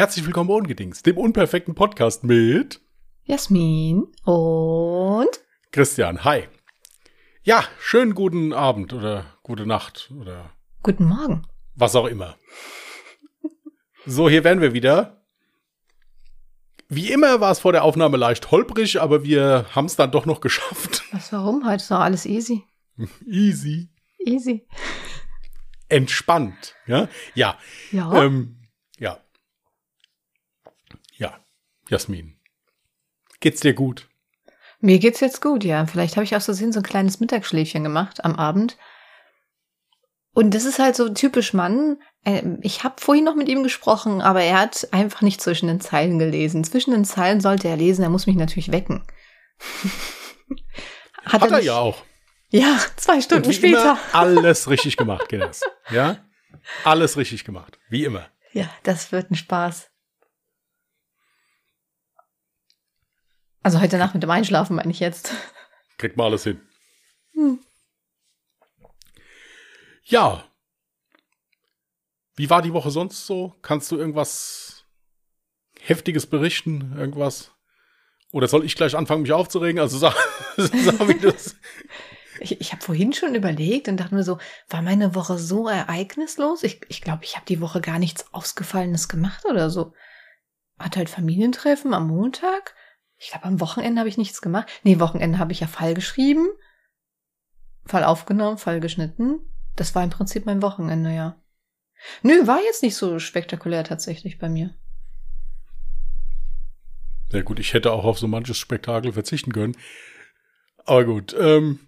Herzlich willkommen bei Ungedings, dem unperfekten Podcast mit Jasmin und Christian. Hi. Ja, schönen guten Abend oder gute Nacht oder guten Morgen. Was auch immer. So, hier wären wir wieder. Wie immer war es vor der Aufnahme leicht holprig, aber wir haben es dann doch noch geschafft. Was, warum? Heute ist doch alles easy. Easy. Easy. Entspannt. Ja. Ja. Ja. Ähm, ja. Ja. Jasmin. Geht's dir gut? Mir geht's jetzt gut, ja. Vielleicht habe ich aus Versehen so ein kleines Mittagsschläfchen gemacht am Abend. Und das ist halt so typisch Mann. Ähm, Ich habe vorhin noch mit ihm gesprochen, aber er hat einfach nicht zwischen den Zeilen gelesen. Zwischen den Zeilen sollte er lesen, er muss mich natürlich wecken. Hat, er nicht- ja auch. Ja, zwei Und Stunden wie später. immer alles richtig gemacht, Kinders. Ja? Alles richtig gemacht. Wie immer. Ja, das wird ein Spaß. Also heute Nacht mit dem Einschlafen meine ich jetzt. Kriegt mal alles hin. Hm. Ja. Wie war die Woche sonst so? Kannst du irgendwas Heftiges berichten? Irgendwas? Oder soll ich gleich anfangen, mich aufzuregen? Also sag, sag wie das. Ich, ich habe vorhin schon überlegt und dachte mir so, war meine Woche so ereignislos? Ich glaube, ich, glaub, ich habe die Woche gar nichts Ausgefallenes gemacht oder so. Hat halt Familientreffen am Montag. Ich glaube, am Wochenende habe ich nichts gemacht. Nee, Wochenende habe ich ja Fall geschrieben. Fall aufgenommen, Fall geschnitten. Das war im Prinzip mein Wochenende, ja. Nö, war jetzt nicht so spektakulär tatsächlich bei mir. Ja gut, ich hätte auch auf so manches Spektakel verzichten können. Aber gut. Ähm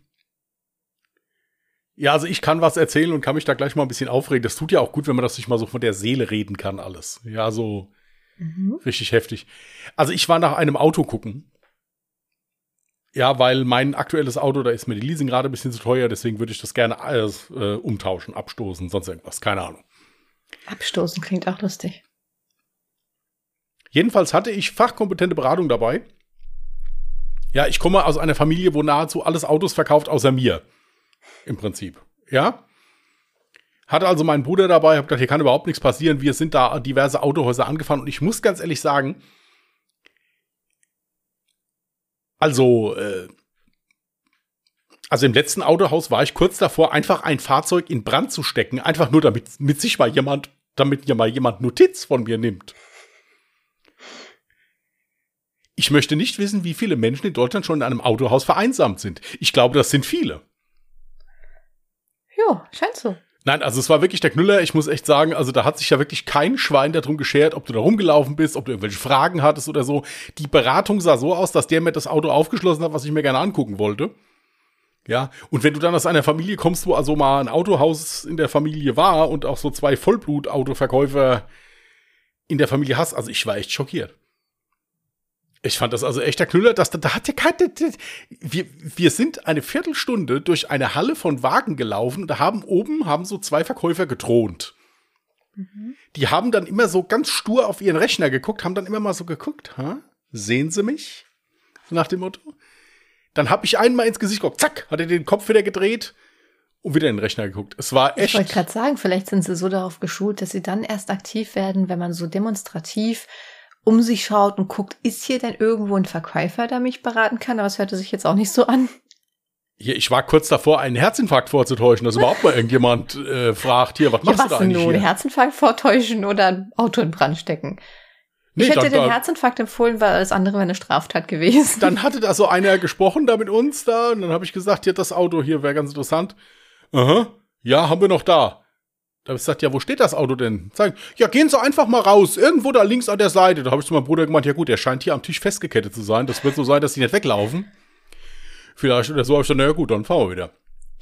ja, also ich kann was erzählen und kann mich da gleich mal ein bisschen aufregen. Das tut ja auch gut, wenn man das sich mal so von der Seele reden kann, alles. Ja, so Mhm. richtig heftig. Also ich war nach einem Auto gucken. Ja, weil mein aktuelles Auto, da ist mir die Leasingrate ein bisschen zu teuer, deswegen würde ich das gerne alles äh, umtauschen, abstoßen, sonst irgendwas, keine Ahnung. Abstoßen klingt auch lustig. Jedenfalls hatte ich fachkompetente Beratung dabei. Ja, ich komme aus einer Familie, wo nahezu alles Autos verkauft, außer mir. Im Prinzip. Ja. Hatte also meinen Bruder dabei, hab gedacht, hier kann überhaupt nichts passieren. Wir sind da diverse Autohäuser angefahren und ich muss ganz ehrlich sagen, also, äh, also im letzten Autohaus war ich kurz davor, einfach ein Fahrzeug in Brand zu stecken, einfach nur damit mit sich mal jemand, damit ja mal jemand Notiz von mir nimmt. Ich möchte nicht wissen, wie viele Menschen in Deutschland schon in einem Autohaus vereinsamt sind. Ich glaube, das sind viele. Jo, scheint so. Nein, also es war wirklich der Knüller. Ich muss echt sagen, also da hat sich ja wirklich kein Schwein darum geschert, ob du da rumgelaufen bist, ob du irgendwelche Fragen hattest oder so. Die Beratung sah so aus, dass der mir das Auto aufgeschlossen hat, was ich mir gerne angucken wollte. Ja, und wenn du dann aus einer Familie kommst, wo also mal ein Autohaus in der Familie war und auch so zwei Vollblut-Autoverkäufer in der Familie hast, also ich war echt schockiert. Ich fand das also echt der Knüller, dass da, da hat ja kein, da- da- wir, wir sind eine Viertelstunde durch eine Halle von Wagen gelaufen und da haben oben, haben so zwei Verkäufer gedroht. Die haben dann immer so ganz stur auf ihren Rechner geguckt, haben dann immer mal so geguckt, ha? Sehen Sie mich? So nach dem Motto. Dann habe ich einmal ins Gesicht geguckt, zack, hat er den Kopf wieder gedreht und wieder in den Rechner geguckt. Es war Ich echt. wollte gerade sagen, vielleicht sind sie so darauf geschult, dass sie dann erst aktiv werden, wenn man so demonstrativ um sich schaut und guckt, ist hier denn irgendwo ein Verkäufer, der mich beraten kann? Aber es hörte sich jetzt auch nicht so an. Hier, ich war kurz davor, einen Herzinfarkt vorzutäuschen, dass überhaupt mal irgendjemand äh, fragt, hier, was Ja, machst du was da denn eigentlich nun? hier? Herzinfarkt vortäuschen oder ein Auto in Brand stecken? Nee, ich hätte dann- den Herzinfarkt empfohlen, weil alles andere wäre eine Straftat gewesen. dann hatte da so einer gesprochen da mit uns da und dann habe ich gesagt, ja, das Auto hier wäre ganz interessant. Aha, ja, haben wir noch da. Da habe ich gesagt, ja, wo steht das Auto denn? Sagen, ja, gehen Sie einfach mal raus, irgendwo da links an der Seite. Da habe ich zu meinem Bruder gemeint, ja gut, der scheint hier am Tisch festgekettet zu sein. Das wird so sein, dass die nicht weglaufen. Vielleicht oder so habe ich gesagt, naja gut, dann fahren wir wieder.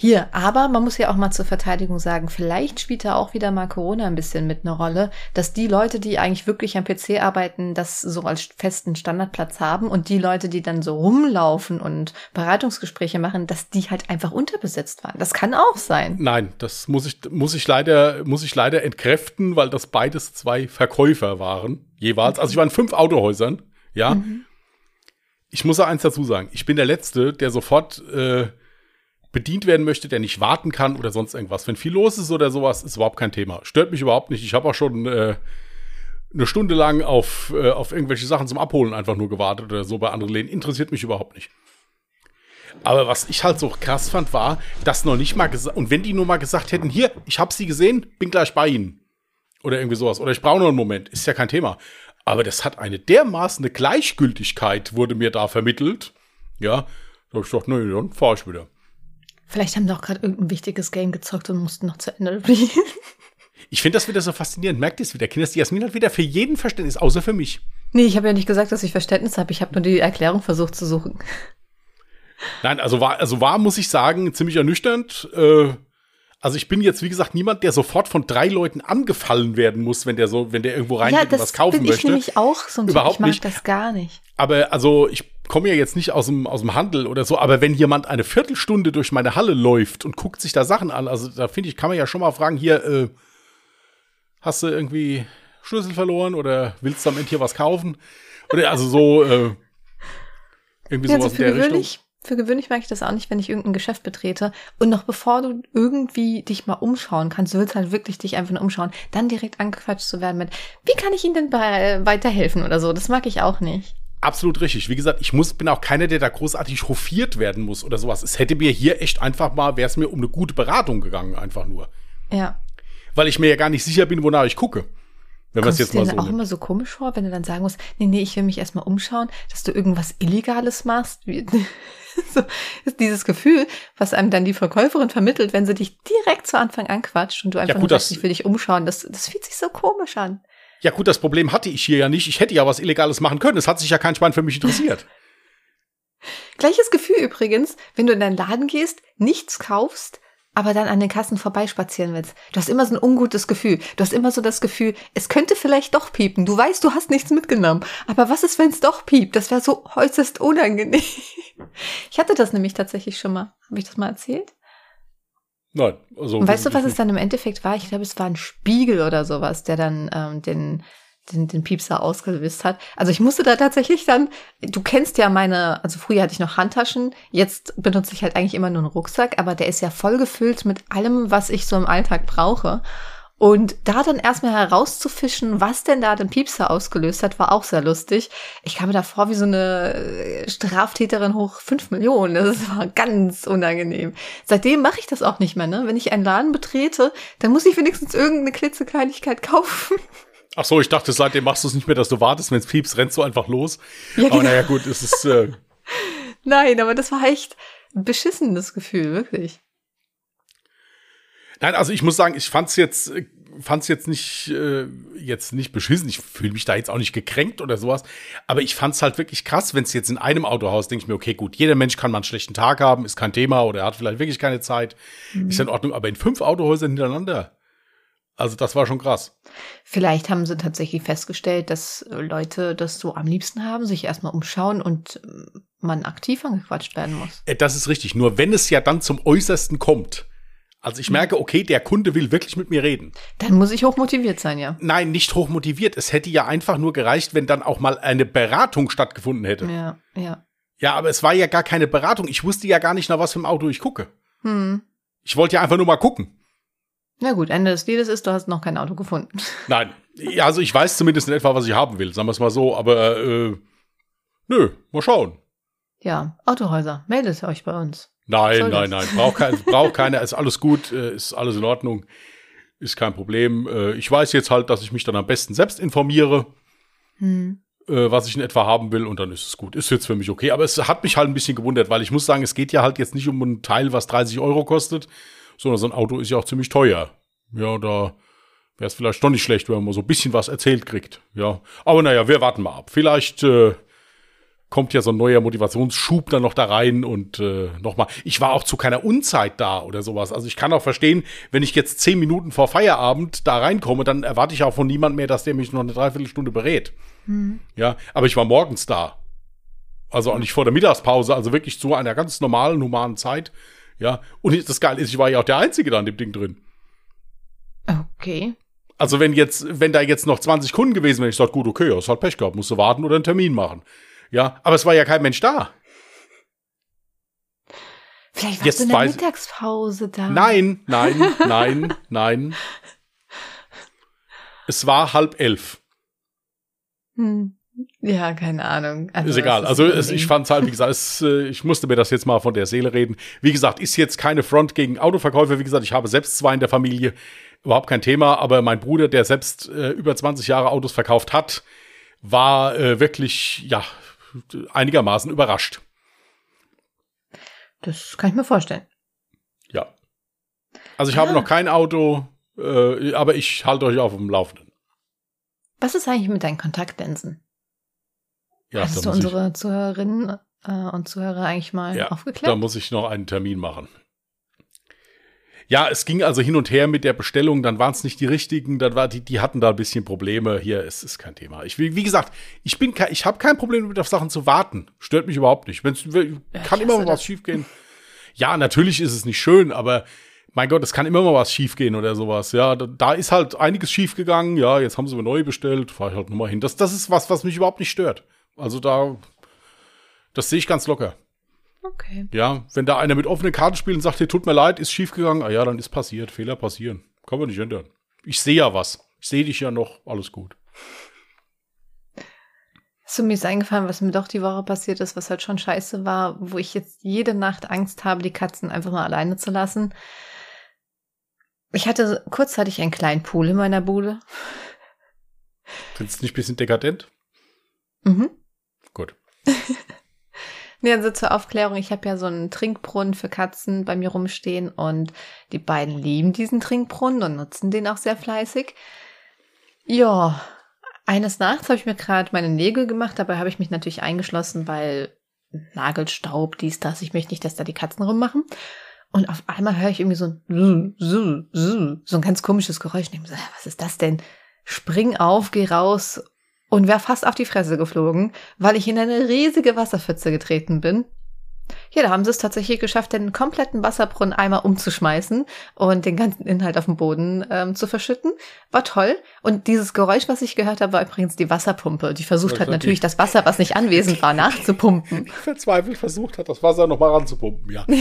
Hier, aber man muss ja auch mal zur Verteidigung sagen, vielleicht spielt da auch wieder mal Corona ein bisschen mit eine Rolle, dass die Leute, die eigentlich wirklich am PC arbeiten, das so als festen Standardplatz haben und die Leute, die dann so rumlaufen und Beratungsgespräche machen, dass die halt einfach unterbesetzt waren. Das kann auch sein. Nein, das muss ich, muss ich leider, muss ich leider entkräften, weil das beides zwei Verkäufer waren, jeweils. Also ich war in fünf Autohäusern, ja. Ich muss da eins dazu sagen. Ich bin der Letzte, der sofort äh, bedient werden möchte, der nicht warten kann oder sonst irgendwas. Wenn viel los ist oder sowas, ist überhaupt kein Thema. Stört mich überhaupt nicht. Ich habe auch schon äh, eine Stunde lang auf, äh, auf irgendwelche Sachen zum Abholen einfach nur gewartet oder so bei anderen Läden. Interessiert mich überhaupt nicht. Aber was ich halt so krass fand, war, dass noch nicht mal gesagt, und wenn die nur mal gesagt hätten, hier, ich hab sie gesehen, bin gleich bei ihnen. Oder irgendwie sowas. Oder ich brauche noch einen Moment, ist ja kein Thema. Aber das hat eine dermaßen eine Gleichgültigkeit, wurde mir da vermittelt. Ja, da hab ich gedacht, nee, dann fahr ich wieder. Vielleicht haben sie auch gerade irgendein wichtiges Game gezockt und mussten noch zu Ende spielen. Ich finde das wieder so faszinierend. Merkt ihr es wieder? Kinders, die Jasmin hat wieder für jeden Verständnis, außer für mich. Nee, ich habe ja nicht gesagt, dass ich Verständnis habe. Ich habe nur die Erklärung versucht zu suchen. Nein, also war, also war, muss ich sagen, ziemlich ernüchternd. Äh, also ich bin jetzt, wie gesagt, niemand, der sofort von drei Leuten angefallen werden muss, wenn der so, wenn der irgendwo reingeht ja, und was kaufen bin ich möchte. nämlich auch so ein. Überhaupt Ich mag nicht. das gar nicht. Aber also ich komme ja jetzt nicht aus dem, aus dem Handel oder so, aber wenn jemand eine Viertelstunde durch meine Halle läuft und guckt sich da Sachen an, also da finde ich, kann man ja schon mal fragen, hier, äh, hast du irgendwie Schlüssel verloren oder willst du am Ende hier was kaufen? Oder also so, äh, irgendwie Ja, sowas also für in der Richtung. gewöhnlich, für gewöhnlich mag ich das auch nicht, wenn ich irgendein Geschäft betrete. Und noch bevor du irgendwie dich mal umschauen kannst, du willst halt wirklich dich einfach nur umschauen, dann direkt angequatscht zu werden mit, wie kann ich Ihnen denn bei, weiterhelfen oder so. Das mag ich auch nicht. Absolut richtig. Wie gesagt, ich muss, bin auch keiner, der da großartig hofiert werden muss oder sowas. Es hätte mir hier echt einfach mal, wäre es mir um eine gute Beratung gegangen, einfach nur. Ja. Weil ich mir ja gar nicht sicher bin, wonach ich gucke. Wenn Kommst du jetzt dir mal dann so auch nimmt. immer so komisch vor, wenn du dann sagen musst, nee, nee, ich will mich erstmal umschauen, dass du irgendwas Illegales machst? So, ist dieses Gefühl, was einem dann die Verkäuferin vermittelt, wenn sie dich direkt zu Anfang anquatscht und du einfach gut, nur sagst, ich will dich umschauen, das, das fühlt sich so komisch an. Ja gut, das Problem hatte ich hier ja nicht. Ich hätte ja was Illegales machen können. Es hat sich ja kein Schwein für mich interessiert. Gleiches Gefühl übrigens, wenn du in deinen Laden gehst, nichts kaufst, aber dann an den Kassen vorbeispazieren willst. Du hast immer so ein ungutes Gefühl. Du hast immer so das Gefühl, es könnte vielleicht doch piepen. Du weißt, du hast nichts mitgenommen. Aber was ist, wenn es doch piept? Das wäre so äußerst unangenehm. Ich hatte das nämlich tatsächlich schon mal. Habe ich das mal erzählt? Nein, also. Und weißt du, was es dann im Endeffekt war? Ich glaube, es war ein Spiegel oder sowas, der dann ähm, den, den, den Piepser ausgelöst hat. Also ich musste da tatsächlich dann, du kennst ja meine, also früher hatte ich noch Handtaschen, jetzt benutze ich halt eigentlich immer nur einen Rucksack, aber der ist ja voll gefüllt mit allem, was ich so im Alltag brauche. Und da dann erstmal herauszufischen, was denn da den Piepser ausgelöst hat, war auch sehr lustig. Ich kam mir da vor wie so eine äh, Straftäterin hoch fünf Millionen. Das war ganz unangenehm. Seitdem mache ich das auch nicht mehr. Ne? Wenn ich einen Laden betrete, dann muss ich wenigstens irgendeine klitzekleinigkeit kaufen. Ach so, ich dachte, seitdem machst du es nicht mehr, dass du wartest, wenn es piepst, rennst du einfach los. Ja, Aber genau. naja, gut, es ist. Äh, Nein, aber das war echt ein beschissenes Gefühl, wirklich. Nein, also ich muss sagen, ich fand's jetzt, äh, fand's jetzt nicht, äh, jetzt nicht beschissen. Ich fühle mich da jetzt auch nicht gekränkt oder sowas. Aber ich fand's halt wirklich krass, wenn es jetzt in einem Autohaus, denke ich mir, okay, gut, jeder Mensch kann mal einen schlechten Tag haben, ist kein Thema oder er hat vielleicht wirklich keine Zeit. Ist ja in Ordnung. Aber in fünf Autohäusern hintereinander. Also das war schon krass. Vielleicht haben sie tatsächlich festgestellt, dass äh, Leute das so am liebsten haben, sich erstmal umschauen und ähm, man aktiv angequatscht werden muss. Äh, Das ist richtig. Nur wenn es ja dann zum Äußersten kommt. Also ich merke, okay, der Kunde will wirklich mit mir reden. Dann muss ich hochmotiviert sein, ja. Nein, nicht hochmotiviert. Es hätte ja einfach nur gereicht, wenn dann auch mal eine Beratung stattgefunden hätte. Ja, ja. Ja, aber es war ja gar keine Beratung. Ich wusste ja gar nicht, nach was für einem Auto ich gucke. Hm. Ich wollte ja einfach nur mal gucken. Na gut, Ende des Liedes ist, du hast noch kein Auto gefunden. Nein. Ja, also ich weiß zumindest in etwa, was ich haben will, sagen wir es mal so, aber äh, nö, mal schauen. Ja, Autohäuser, meldet euch bei uns. Nein, Soll nein, das? nein. Braucht kein, braucht keiner, ist alles gut, äh, ist alles in Ordnung, ist kein Problem. Äh, ich weiß jetzt halt, dass ich mich dann am besten selbst informiere, Hm. äh, was ich in etwa haben will, und dann ist es gut. Ist jetzt für mich okay. Aber es hat mich halt ein bisschen gewundert, weil ich muss sagen, es geht ja halt jetzt nicht um ein Teil, was 30 Euro kostet, sondern so ein Auto ist ja auch ziemlich teuer. Ja, da wäre es vielleicht doch nicht schlecht, wenn man so ein bisschen was erzählt kriegt. Ja, aber naja, wir warten mal ab. Vielleicht äh, kommt ja so ein neuer Motivationsschub dann noch da rein und äh, nochmal. Ich war auch zu keiner Unzeit da oder sowas. Also ich kann auch verstehen, wenn ich jetzt zehn Minuten vor Feierabend da reinkomme, dann erwarte ich auch von niemand mehr, dass der mich noch eine Dreiviertelstunde berät. Ja, aber ich war morgens da. Also auch nicht vor der Mittagspause, also wirklich zu einer ganz normalen, humanen Zeit. Ja, und das Geile ist, ich war ja auch der Einzige da an dem Ding drin. Okay. Also wenn jetzt, wenn da jetzt noch 20 Kunden gewesen wären, ich sag, gut, okay, hast halt Pech gehabt, musst du warten oder einen Termin machen. Ja, aber es war ja kein Mensch da. Vielleicht warst du in der Mittagspause da. Nein, nein, nein, nein. Es war halb elf. Hm. Ja, keine Ahnung. Also, ist egal. Ist also es, ich fand es halt, wie gesagt, es, äh, ich musste mir das jetzt mal von der Seele reden. Wie gesagt, ist jetzt keine Front gegen Autoverkäufer. Wie gesagt, ich habe selbst zwei in der Familie. Überhaupt kein Thema. Aber mein Bruder, der selbst äh, über 20 Jahre Autos verkauft hat, war äh, wirklich, ja, einigermaßen überrascht. Das kann ich mir vorstellen. Ja. Also ich ah. habe noch kein Auto, äh, aber ich halte euch auf dem Laufenden. Was ist eigentlich mit deinen Kontaktlinsen? Ja, Hast du unsere Zuhörerinnen äh, und Zuhörer eigentlich mal ja, aufgeklärt? Da muss ich noch einen Termin machen. Ja, es ging also hin und her mit der Bestellung, dann waren es nicht die richtigen, dann war die, die hatten da ein bisschen Probleme. Hier ist, ist kein Thema. Ich wie gesagt, ich bin ich habe kein Problem damit auf Sachen zu warten. Stört mich überhaupt nicht. Wenn's, ja, kann immer mal was schiefgehen. Ja, natürlich ist es nicht schön, aber mein Gott, es kann immer mal was schiefgehen oder sowas. Ja, da, da ist halt einiges schiefgegangen. Ja, jetzt haben sie mir neu bestellt, fahre ich halt nochmal hin. Das, das ist was, was mich überhaupt nicht stört. Also da, das sehe ich ganz locker. Okay. Ja, wenn da einer mit offenen Karten spielt und sagt, hier tut mir leid, ist schiefgegangen, ah ja, dann ist passiert, Fehler passieren. Kann man nicht ändern. Ich sehe ja was. Ich sehe dich ja noch, alles gut. So, mir ist eingefallen, was mir doch die Woche passiert ist, was halt schon scheiße war, wo ich jetzt jede Nacht Angst habe, die Katzen einfach mal alleine zu lassen. Ich hatte kurzzeitig einen kleinen Pool in meiner Bude. Findest du nicht ein bisschen dekadent? Mhm. Gut. Nee, also zur Aufklärung, ich habe ja so einen Trinkbrunnen für Katzen bei mir rumstehen und die beiden lieben diesen Trinkbrunnen und nutzen den auch sehr fleißig. Ja, eines Nachts habe ich mir gerade meine Nägel gemacht, dabei habe ich mich natürlich eingeschlossen, weil Nagelstaub, dies, das, ich möchte nicht, dass da die Katzen rummachen. Und auf einmal höre ich irgendwie so ein so ein ganz komisches Geräusch. Ich denke so, was ist das denn? Spring auf, geh raus und wäre fast auf die Fresse geflogen, weil ich in eine riesige Wasserpfütze getreten bin. Ja, da haben sie es tatsächlich geschafft, den kompletten Wasserbrunnen einmal umzuschmeißen und den ganzen Inhalt auf dem Boden ähm, zu verschütten. War toll. Und dieses Geräusch, was ich gehört habe, war übrigens die Wasserpumpe. Die versucht hat natürlich das Wasser, was nicht anwesend war, nachzupumpen. Verzweifelt versucht hat, das Wasser nochmal ranzupumpen, ja.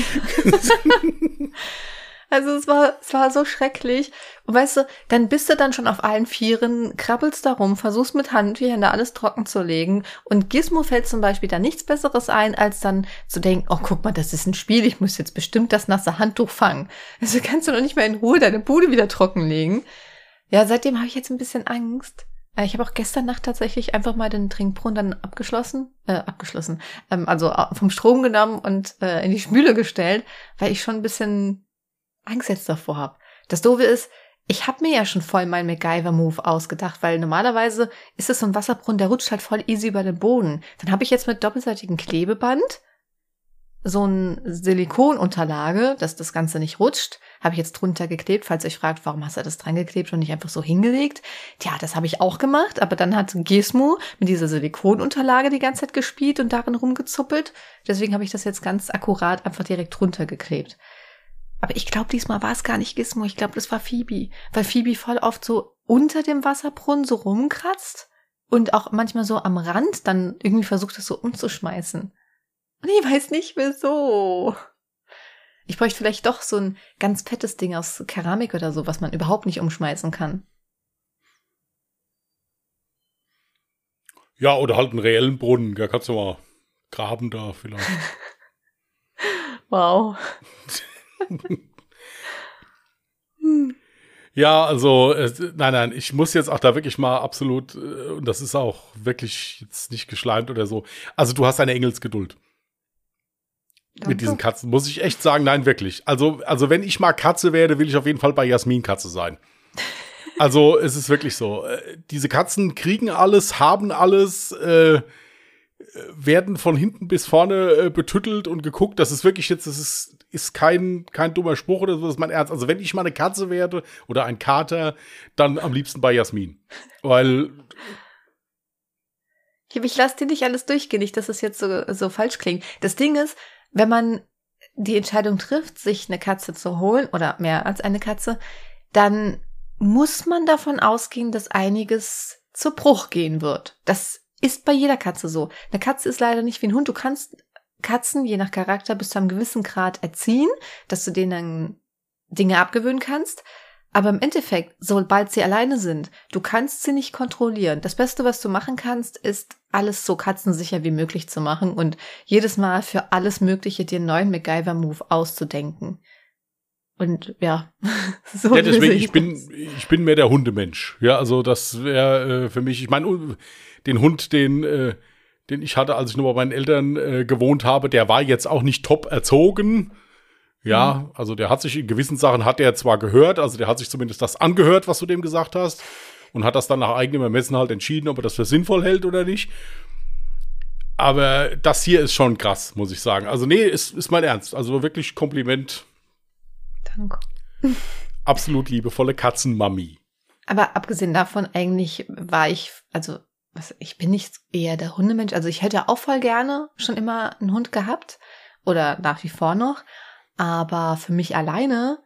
Also es war, es war so schrecklich. Und weißt du, dann bist du dann schon auf allen Vieren, krabbelst da rum, versuchst mit Handtüchern alles trocken zu legen. Und Gizmo fällt zum Beispiel da nichts Besseres ein, als dann zu denken, oh guck mal, das ist ein Spiel, ich muss jetzt bestimmt das nasse Handtuch fangen. Also kannst du noch nicht mal in Ruhe deine Bude wieder trocken legen. Ja, seitdem habe ich jetzt ein bisschen Angst. Äh, ich habe auch gestern Nacht tatsächlich einfach mal den Trinkbrunnen dann abgeschlossen, äh, abgeschlossen, ähm, also äh, vom Strom genommen und äh, in die Spüle gestellt, weil ich schon ein bisschen Angst jetzt davor habe. Das Doofe ist, ich habe mir ja schon voll meinen MacGyver-Move ausgedacht, weil normalerweise ist es so ein Wasserbrunnen, der rutscht halt voll easy über den Boden. Dann habe ich jetzt mit doppelseitigem Klebeband so ein Silikonunterlage, dass das Ganze nicht rutscht, habe ich jetzt drunter geklebt. Falls ihr euch fragt, warum hast du das dran geklebt und nicht einfach so hingelegt? Tja, das habe ich auch gemacht, aber dann hat Gizmo mit dieser Silikonunterlage die ganze Zeit gespielt und darin rumgezuppelt. Deswegen habe ich das jetzt ganz akkurat einfach direkt drunter geklebt. Aber ich glaube, diesmal war es gar nicht Gizmo. Ich glaube, das war Phoebe. Weil Phoebe voll oft so unter dem Wasserbrunnen so rumkratzt und auch manchmal so am Rand dann irgendwie versucht, das so umzuschmeißen. Und ich weiß nicht wieso. Ich bräuchte vielleicht doch so ein ganz fettes Ding aus Keramik oder so, was man überhaupt nicht umschmeißen kann. Ja, oder halt einen reellen Brunnen. Da kannst du mal graben da vielleicht. wow. Ja, also, äh, nein, nein, ich muss jetzt auch da wirklich mal absolut, äh, und das ist auch wirklich jetzt nicht geschleimt oder so. Also, du hast eine Engelsgeduld. Danke. Mit diesen Katzen, muss ich echt sagen, nein, wirklich. Also, also, wenn ich mal Katze werde, will ich auf jeden Fall bei Jasmin Katze sein. Also, es ist wirklich so. Äh, diese Katzen kriegen alles, haben alles, äh, werden von hinten bis vorne äh, betüttelt und geguckt. Das ist wirklich jetzt, das ist, ist kein, kein dummer Spruch oder so, das ist mein Ernst. Also wenn ich mal eine Katze werde oder ein Kater, dann am liebsten bei Jasmin. Weil. Ich lasse dir nicht alles durchgehen, nicht, dass es jetzt so, so falsch klingt. Das Ding ist, wenn man die Entscheidung trifft, sich eine Katze zu holen oder mehr als eine Katze, dann muss man davon ausgehen, dass einiges zu Bruch gehen wird. Das ist bei jeder Katze so. Eine Katze ist leider nicht wie ein Hund. Du kannst Katzen je nach Charakter bis zu einem gewissen Grad erziehen, dass du denen dann Dinge abgewöhnen kannst. Aber im Endeffekt, sobald sie alleine sind, du kannst sie nicht kontrollieren. Das Beste, was du machen kannst, ist alles so katzensicher wie möglich zu machen und jedes Mal für alles Mögliche dir einen neuen MacGyver-Move auszudenken. Und ja, so ja, deswegen, ich, ich bin, ich bin mehr der Hundemensch. Ja, also das wäre äh, für mich, ich meine, den Hund, den, äh, den ich hatte, als ich nur bei meinen Eltern äh, gewohnt habe, der war jetzt auch nicht top erzogen. Ja, mhm. also der hat sich in gewissen Sachen hat er zwar gehört, also der hat sich zumindest das angehört, was du dem gesagt hast und hat das dann nach eigenem Ermessen halt entschieden, ob er das für sinnvoll hält oder nicht. Aber das hier ist schon krass, muss ich sagen. Also nee, ist, ist mein Ernst. Also wirklich Kompliment. Danke. Absolut liebevolle Katzenmami. Aber abgesehen davon, eigentlich war ich, also was, ich bin nicht eher der Hundemensch. Also ich hätte auch voll gerne schon immer einen Hund gehabt oder nach wie vor noch. Aber für mich alleine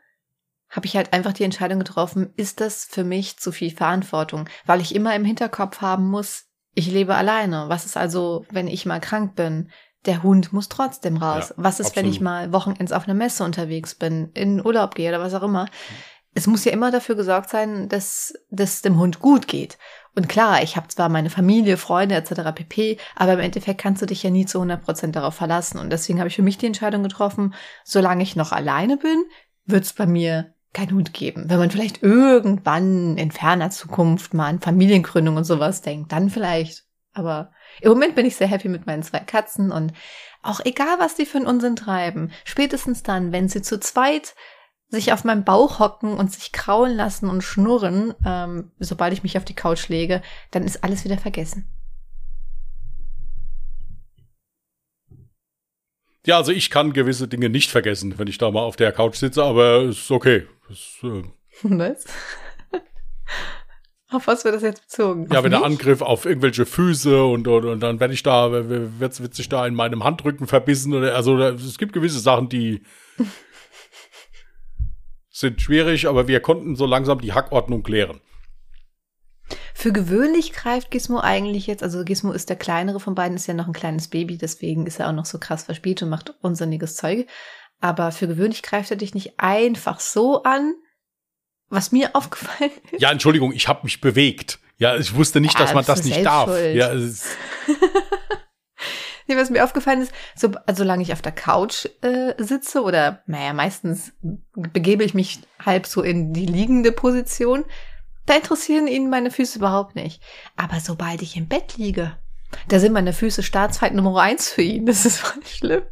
habe ich halt einfach die Entscheidung getroffen, ist das für mich zu viel Verantwortung, weil ich immer im Hinterkopf haben muss, ich lebe alleine. Was ist also, wenn ich mal krank bin? Der Hund muss trotzdem raus. Ja, was ist, absolut. wenn ich mal Wochenends auf einer Messe unterwegs bin, in Urlaub gehe oder was auch immer? Es muss ja immer dafür gesorgt sein, dass es dem Hund gut geht. Und klar, ich habe zwar meine Familie, Freunde etc. pp, aber im Endeffekt kannst du dich ja nie zu 100% darauf verlassen. Und deswegen habe ich für mich die Entscheidung getroffen, solange ich noch alleine bin, wird es bei mir keinen Hund geben. Wenn man vielleicht irgendwann in ferner Zukunft mal an Familiengründung und sowas denkt, dann vielleicht. Aber im Moment bin ich sehr happy mit meinen zwei Katzen und auch egal, was die für einen Unsinn treiben, spätestens dann, wenn sie zu zweit sich auf meinem Bauch hocken und sich kraulen lassen und schnurren, ähm, sobald ich mich auf die Couch lege, dann ist alles wieder vergessen. Ja, also ich kann gewisse Dinge nicht vergessen, wenn ich da mal auf der Couch sitze, aber ist okay. Ist, äh was? auf was wird das jetzt bezogen? Ja, auf wenn der Angriff auf irgendwelche Füße und, und, und dann werde ich da, wird, wird sich da in meinem Handrücken verbissen oder also es gibt gewisse Sachen, die sind schwierig, aber wir konnten so langsam die Hackordnung klären. Für gewöhnlich greift Gizmo eigentlich jetzt, also Gizmo ist der kleinere von beiden, ist ja noch ein kleines Baby, deswegen ist er auch noch so krass verspielt und macht unsinniges Zeug. Aber für gewöhnlich greift er dich nicht einfach so an, was mir aufgefallen ist. Ja, Entschuldigung, ich habe mich bewegt. Ja, ich wusste nicht, ja, dass man das nicht darf. Schuld. Ja, Nee, was mir aufgefallen ist, so, also solange ich auf der Couch äh, sitze oder, naja, meistens begebe ich mich halb so in die liegende Position, da interessieren ihn meine Füße überhaupt nicht. Aber sobald ich im Bett liege, da sind meine Füße Staatsfeind Nummer eins für ihn. Das ist voll schlimm.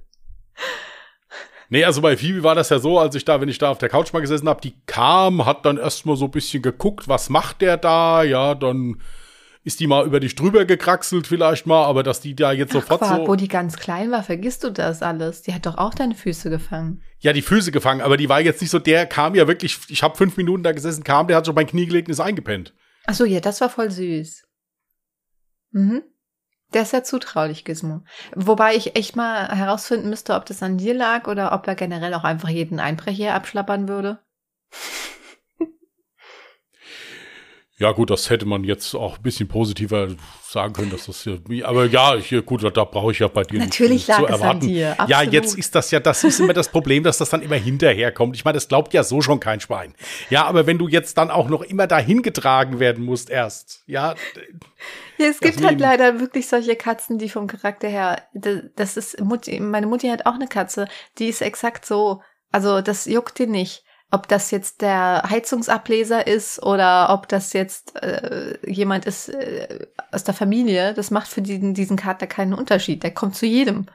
Nee, also bei Phoebe war das ja so, als ich da, wenn ich da auf der Couch mal gesessen habe, die kam, hat dann erstmal so ein bisschen geguckt, was macht der da? Ja, dann ist die mal über dich drüber gekraxelt vielleicht mal, aber dass die da jetzt Ach, sofort Quark, so. Wo die ganz klein war, vergisst du das alles? Die hat doch auch deine Füße gefangen. Ja, die Füße gefangen, aber die war jetzt nicht so, der kam ja wirklich, ich habe fünf Minuten da gesessen, kam, der hat schon mein Knie gelegt und ist eingepennt. Ach so, ja, das war voll süß. Mhm. Der ist ja zutraulich, Gizmo. Wobei ich echt mal herausfinden müsste, ob das an dir lag oder ob er generell auch einfach jeden Einbrecher abschlappern würde. Ja, gut, das hätte man jetzt auch ein bisschen positiver sagen können, dass das hier, aber ja, hier, gut, da brauche ich ja bei dir Natürlich nicht, lag zu erwarten. Es an dir. Absolut. Ja, jetzt ist das ja, das ist immer das Problem, dass das dann immer hinterherkommt. Ich meine, das glaubt ja so schon kein Schwein. Ja, aber wenn du jetzt dann auch noch immer dahin getragen werden musst erst, ja. Ja, es gibt halt leider wirklich solche Katzen, die vom Charakter her, das ist, Mutti, meine Mutti hat auch eine Katze, die ist exakt so, also das juckt die nicht ob das jetzt der Heizungsableser ist oder ob das jetzt äh, jemand ist äh, aus der Familie, das macht für diesen, diesen Kater keinen Unterschied. Der kommt zu jedem.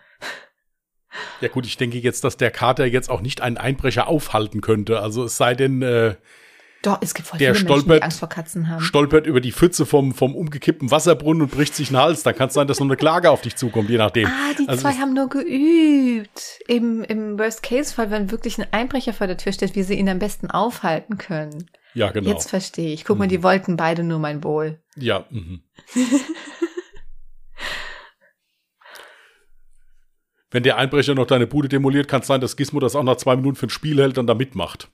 Ja gut, ich denke jetzt, dass der Kater jetzt auch nicht einen Einbrecher aufhalten könnte. Also es sei denn, äh, doch, es gibt voll der viele stolpert, Menschen, die Angst vor Katzen haben. Stolpert über die Pfütze vom, vom umgekippten Wasserbrunnen und bricht sich den Hals. Dann kann es sein, dass noch eine Klage auf dich zukommt, je nachdem. Ah, die also zwei haben nur geübt. Im, im Worst-Case-Fall, wenn wirklich ein Einbrecher vor der Tür steht, wie sie ihn am besten aufhalten können. Ja, genau. Jetzt verstehe ich. Guck mal, die mhm. wollten beide nur mein Wohl. Ja. Mhm. Wenn der Einbrecher noch deine Bude demoliert, kann es sein, dass Gizmo das auch nach zwei Minuten für ein Spiel hält und da mitmacht.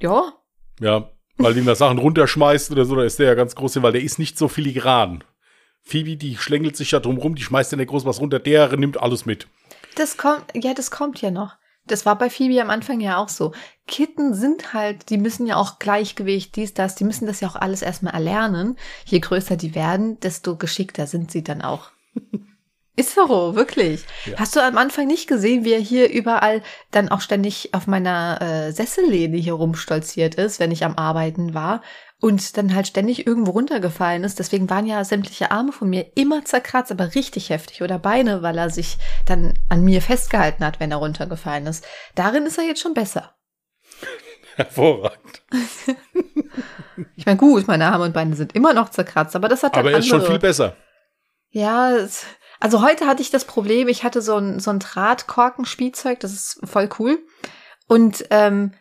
Ja, ja, weil ihm da Sachen runterschmeißt oder so, da ist der ja ganz groß, weil der ist nicht so filigran. Phoebe, die schlängelt sich ja drum rum, die schmeißt ja nicht groß was runter, der nimmt alles mit. Das kommt, ja, das kommt ja noch. Das war bei Phoebe am Anfang ja auch so. Kitten sind halt, die müssen ja auch Gleichgewicht, dies, das, die müssen das ja auch alles erstmal erlernen. Je größer die werden, desto geschickter sind sie dann auch. Ist so, wirklich. Ja. Hast du am Anfang nicht gesehen, wie er hier überall dann auch ständig auf meiner äh, Sessellehne hier rumstolziert ist, wenn ich am Arbeiten war und dann halt ständig irgendwo runtergefallen ist. Deswegen waren ja sämtliche Arme von mir immer zerkratzt, aber richtig heftig oder Beine, weil er sich dann an mir festgehalten hat, wenn er runtergefallen ist. Darin ist er jetzt schon besser. Hervorragend. ich meine, gut, meine Arme und Beine sind immer noch zerkratzt, aber das hat Aber er ist schon viel besser. Ja, es, also heute hatte ich das Problem, ich hatte so ein, so ein Drahtkorkenspielzeug, das ist voll cool. Und ähm,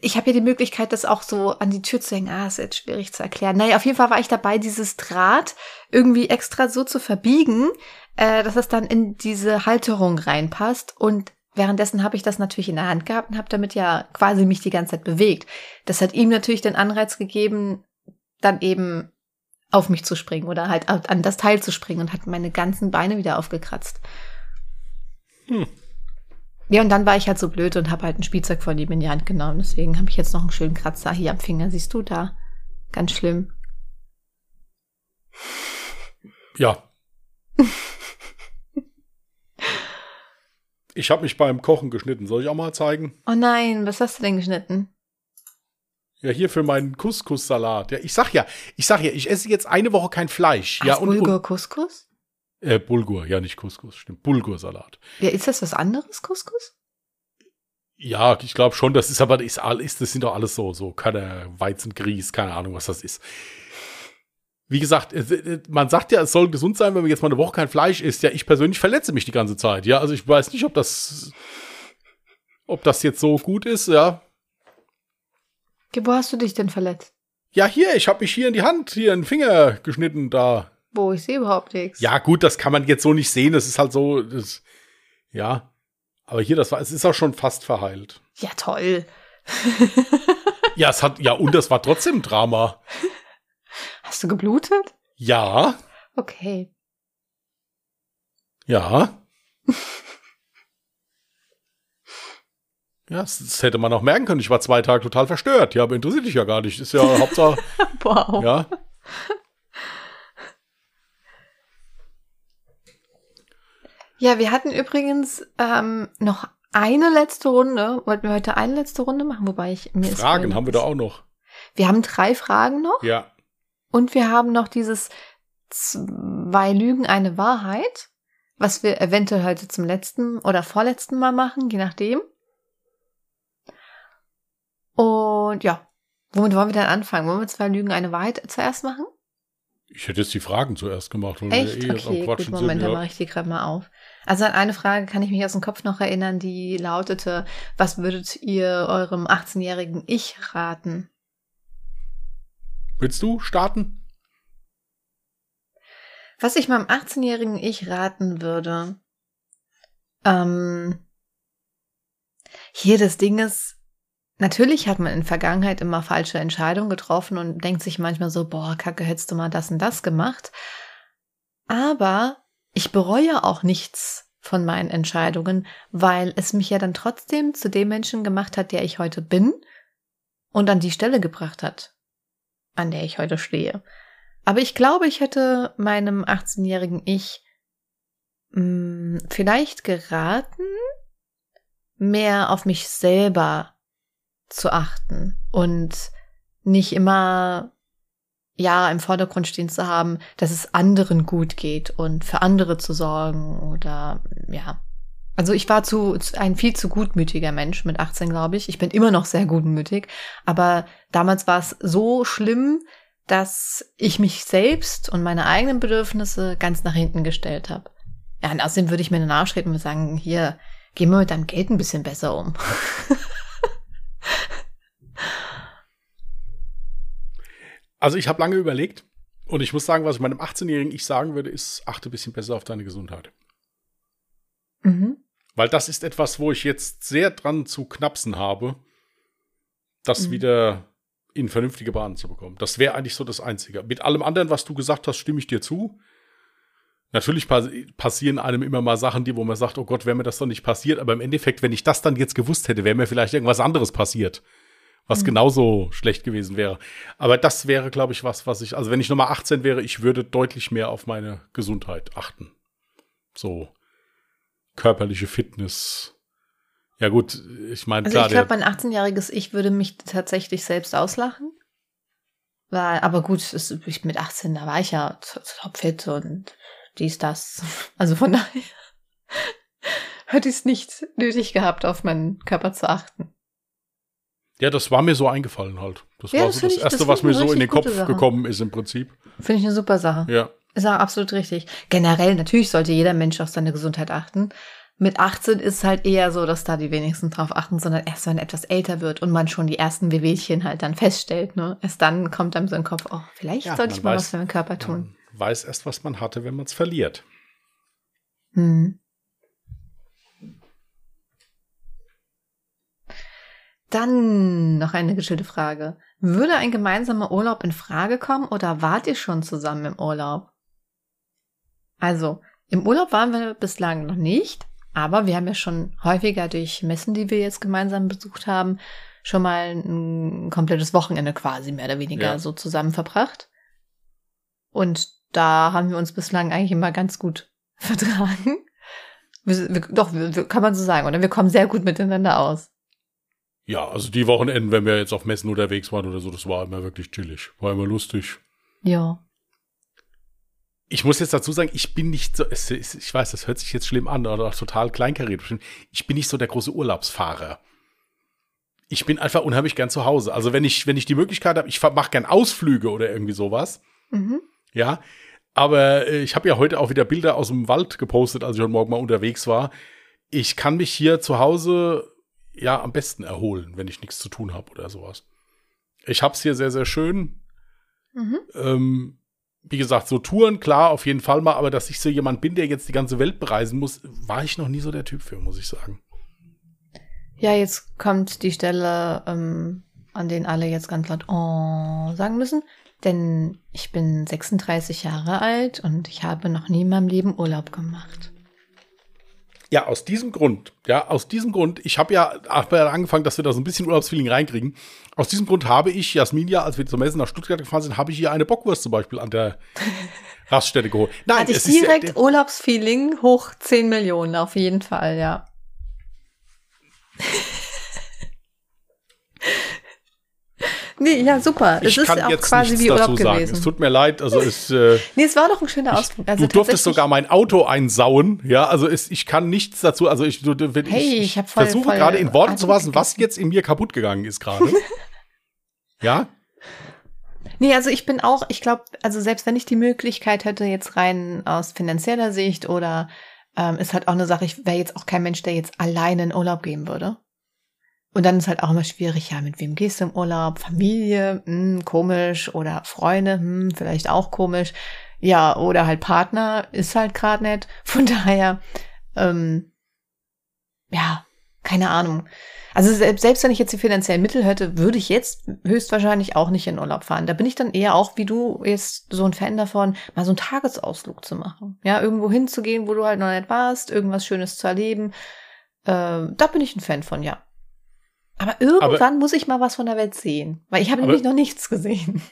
ich habe ja die Möglichkeit, das auch so an die Tür zu hängen. Ah, ist jetzt schwierig zu erklären. Naja, auf jeden Fall war ich dabei, dieses Draht irgendwie extra so zu verbiegen, äh, dass es dann in diese Halterung reinpasst. Und währenddessen habe ich das natürlich in der Hand gehabt und habe damit ja quasi mich die ganze Zeit bewegt. Das hat ihm natürlich den Anreiz gegeben, dann eben auf mich zu springen oder halt an das Teil zu springen und hat meine ganzen Beine wieder aufgekratzt. Hm. Ja, und dann war ich halt so blöd und habe halt ein Spielzeug von ihm in die Hand genommen. Deswegen habe ich jetzt noch einen schönen Kratzer hier am Finger. Siehst du da? Ganz schlimm. Ja. ich habe mich beim Kochen geschnitten. Soll ich auch mal zeigen? Oh nein, was hast du denn geschnitten? Ja, hier für meinen Couscous-Salat. Ja, ich sag ja, ich sag ja, ich esse jetzt eine Woche kein Fleisch. Ach, ja, und, Bulgur Couscous? Äh, Bulgur, ja, nicht Couscous, stimmt. Bulgursalat. Ja, ist das was anderes, Couscous? Ja, ich glaube schon, das ist aber, ist, ist, das sind doch alles so, so, keine Weizengrieß, keine Ahnung, was das ist. Wie gesagt, man sagt ja, es soll gesund sein, wenn man jetzt mal eine Woche kein Fleisch isst. Ja, ich persönlich verletze mich die ganze Zeit. Ja, also ich weiß nicht, ob das, ob das jetzt so gut ist, ja. Wo hast du dich denn verletzt? Ja, hier, ich habe mich hier in die Hand, hier in den Finger geschnitten, da. Wo, ich sehe überhaupt nichts. Ja, gut, das kann man jetzt so nicht sehen, das ist halt so, das, ja. Aber hier, das war, es ist auch schon fast verheilt. Ja, toll. ja, es hat, ja, und das war trotzdem Drama. Hast du geblutet? Ja. Okay. Ja. Ja, das, das, hätte man auch merken können. Ich war zwei Tage total verstört. Ja, aber interessiert dich ja gar nicht. Ist ja Hauptsache. wow. Ja. Ja, wir hatten übrigens ähm, noch eine letzte Runde. Wollten wir heute eine letzte Runde machen, wobei ich mir Fragen haben wir da auch noch. Wir haben drei Fragen noch. Ja. Und wir haben noch dieses zwei Lügen, eine Wahrheit, was wir eventuell heute zum letzten oder vorletzten Mal machen, je nachdem. Und ja, womit wollen wir denn anfangen? Wollen wir zwei Lügen, eine Wahrheit zuerst machen? Ich hätte jetzt die Fragen zuerst gemacht. Echt? Eh okay, gut, Moment, dann mache ich die gerade mal auf. Also an eine Frage kann ich mich aus dem Kopf noch erinnern, die lautete, was würdet ihr eurem 18-jährigen Ich raten? Willst du starten? Was ich meinem 18-jährigen Ich raten würde, ähm, hier das Ding ist, Natürlich hat man in Vergangenheit immer falsche Entscheidungen getroffen und denkt sich manchmal so, boah, Kacke, hättest du mal das und das gemacht. Aber ich bereue auch nichts von meinen Entscheidungen, weil es mich ja dann trotzdem zu dem Menschen gemacht hat, der ich heute bin und an die Stelle gebracht hat, an der ich heute stehe. Aber ich glaube, ich hätte meinem 18-jährigen Ich mh, hm, vielleicht geraten, mehr auf mich selber zu achten und nicht immer ja im Vordergrund stehen zu haben, dass es anderen gut geht und für andere zu sorgen oder ja. Also ich war zu ein viel zu gutmütiger Mensch mit 18, glaube ich. Ich bin immer noch sehr gutmütig, aber damals war es so schlimm, dass ich mich selbst und meine eigenen Bedürfnisse ganz nach hinten gestellt habe. Ja, und außerdem würde ich mir danach treten und sagen, hier, geh mal mit deinem Geld ein bisschen besser um. Also ich habe lange überlegt und ich muss sagen, was ich meinem 18-jährigen Ich sagen würde, ist, achte ein bisschen besser auf deine Gesundheit. Mhm. Weil das ist etwas, wo ich jetzt sehr dran zu knapsen habe, das mhm. wieder in vernünftige Bahnen zu bekommen. Das wäre eigentlich so das Einzige. Mit allem anderen, was du gesagt hast, stimme ich dir zu. Natürlich passieren einem immer mal Sachen, die, wo man sagt, oh Gott, wäre mir das doch nicht passiert. Aber im Endeffekt, wenn ich das dann jetzt gewusst hätte, wäre mir vielleicht irgendwas anderes passiert, was mhm. genauso schlecht gewesen wäre. Aber das wäre, glaube ich, was, was ich, also wenn ich Nummer 18 wäre, ich würde deutlich mehr auf meine Gesundheit achten. So körperliche Fitness. Ja gut, ich meine, also klar. Ich glaube, mein 18-jähriges Ich würde mich tatsächlich selbst auslachen. Weil, aber gut, es, ich, mit 18, da war ich ja topfit und dies, das. Also von daher hätte ich es nicht nötig gehabt, auf meinen Körper zu achten. Ja, das war mir so eingefallen halt. Das ja, war das so das ich, Erste, das was mir so in den Kopf Sache. gekommen ist im Prinzip. Finde ich eine super Sache. Ja. Ist auch absolut richtig. Generell, natürlich sollte jeder Mensch auf seine Gesundheit achten. Mit 18 ist es halt eher so, dass da die wenigsten drauf achten, sondern erst, wenn etwas älter wird und man schon die ersten Wehwehchen halt dann feststellt, ne? Erst dann kommt einem so in den Kopf, oh, vielleicht ja, sollte ich mal weiß, was für meinen Körper tun. Man weiß erst, was man hatte, wenn man es verliert. Hm. Dann noch eine geschillte Frage. Würde ein gemeinsamer Urlaub in Frage kommen oder wart ihr schon zusammen im Urlaub? Also, im Urlaub waren wir bislang noch nicht, aber wir haben ja schon häufiger durch Messen, die wir jetzt gemeinsam besucht haben, schon mal ein komplettes Wochenende quasi mehr oder weniger ja. so zusammen verbracht. Und da haben wir uns bislang eigentlich immer ganz gut vertragen. Wir, wir, doch, wir, kann man so sagen, oder? Wir kommen sehr gut miteinander aus. Ja, also die Wochenenden, wenn wir jetzt auf Messen unterwegs waren oder so, das war immer wirklich chillig. War immer lustig. Ja. Ich muss jetzt dazu sagen, ich bin nicht so, ich weiß, das hört sich jetzt schlimm an oder auch total kleinkariert. Ich bin nicht so der große Urlaubsfahrer. Ich bin einfach unheimlich gern zu Hause. Also wenn ich, wenn ich die Möglichkeit habe, ich mache gern Ausflüge oder irgendwie sowas. Mhm. Ja. Aber äh, ich habe ja heute auch wieder Bilder aus dem Wald gepostet, als ich heute Morgen mal unterwegs war. Ich kann mich hier zu Hause ja am besten erholen, wenn ich nichts zu tun habe oder sowas. Ich hab's hier sehr, sehr schön. Mhm. Ähm, wie gesagt, so Touren, klar, auf jeden Fall mal, aber dass ich so jemand bin, der jetzt die ganze Welt bereisen muss, war ich noch nie so der Typ für, muss ich sagen. Ja, jetzt kommt die Stelle, ähm, an denen alle jetzt ganz laut oh sagen müssen. Denn ich bin 36 Jahre alt und ich habe noch nie in meinem Leben Urlaub gemacht. Ja, aus diesem Grund, ja, aus diesem Grund, ich habe ja angefangen, dass wir da so ein bisschen Urlaubsfeeling reinkriegen. Aus diesem Grund habe ich Jasmin ja, als wir zur Messe nach Stuttgart gefahren sind, habe ich hier eine Bockwurst zum Beispiel an der Raststätte geholt. Nein, Hatte ich direkt ist, Urlaubsfeeling hoch 10 Millionen, auf jeden Fall, ja. Nee, ja, super. Ich es ist auch quasi wie Urlaub sagen. gewesen. Es tut mir leid, also es. Äh, nee, es war doch ein schöner Ausflug. Also du durftest sogar mein Auto einsauen, ja, also es, ich kann nichts dazu, also ich, du, wenn hey, ich, ich, ich versuche gerade in Worten zu fassen, was jetzt in mir kaputt gegangen ist gerade. ja? Nee, also ich bin auch, ich glaube, also selbst wenn ich die Möglichkeit hätte, jetzt rein aus finanzieller Sicht oder ähm, ist halt auch eine Sache, ich wäre jetzt auch kein Mensch, der jetzt alleine in Urlaub gehen würde. Und dann ist halt auch immer schwierig, ja, mit wem gehst du im Urlaub? Familie, hm, komisch. Oder Freunde, hm, vielleicht auch komisch. Ja, oder halt Partner, ist halt gerade nett. Von daher, ähm, ja, keine Ahnung. Also selbst, selbst wenn ich jetzt die finanziellen Mittel hätte, würde ich jetzt höchstwahrscheinlich auch nicht in Urlaub fahren. Da bin ich dann eher auch, wie du, jetzt so ein Fan davon, mal so einen Tagesausflug zu machen. Ja, irgendwo hinzugehen, wo du halt noch nicht warst, irgendwas Schönes zu erleben. Äh, da bin ich ein Fan von, ja. Aber irgendwann aber, muss ich mal was von der Welt sehen, weil ich habe nämlich noch nichts gesehen.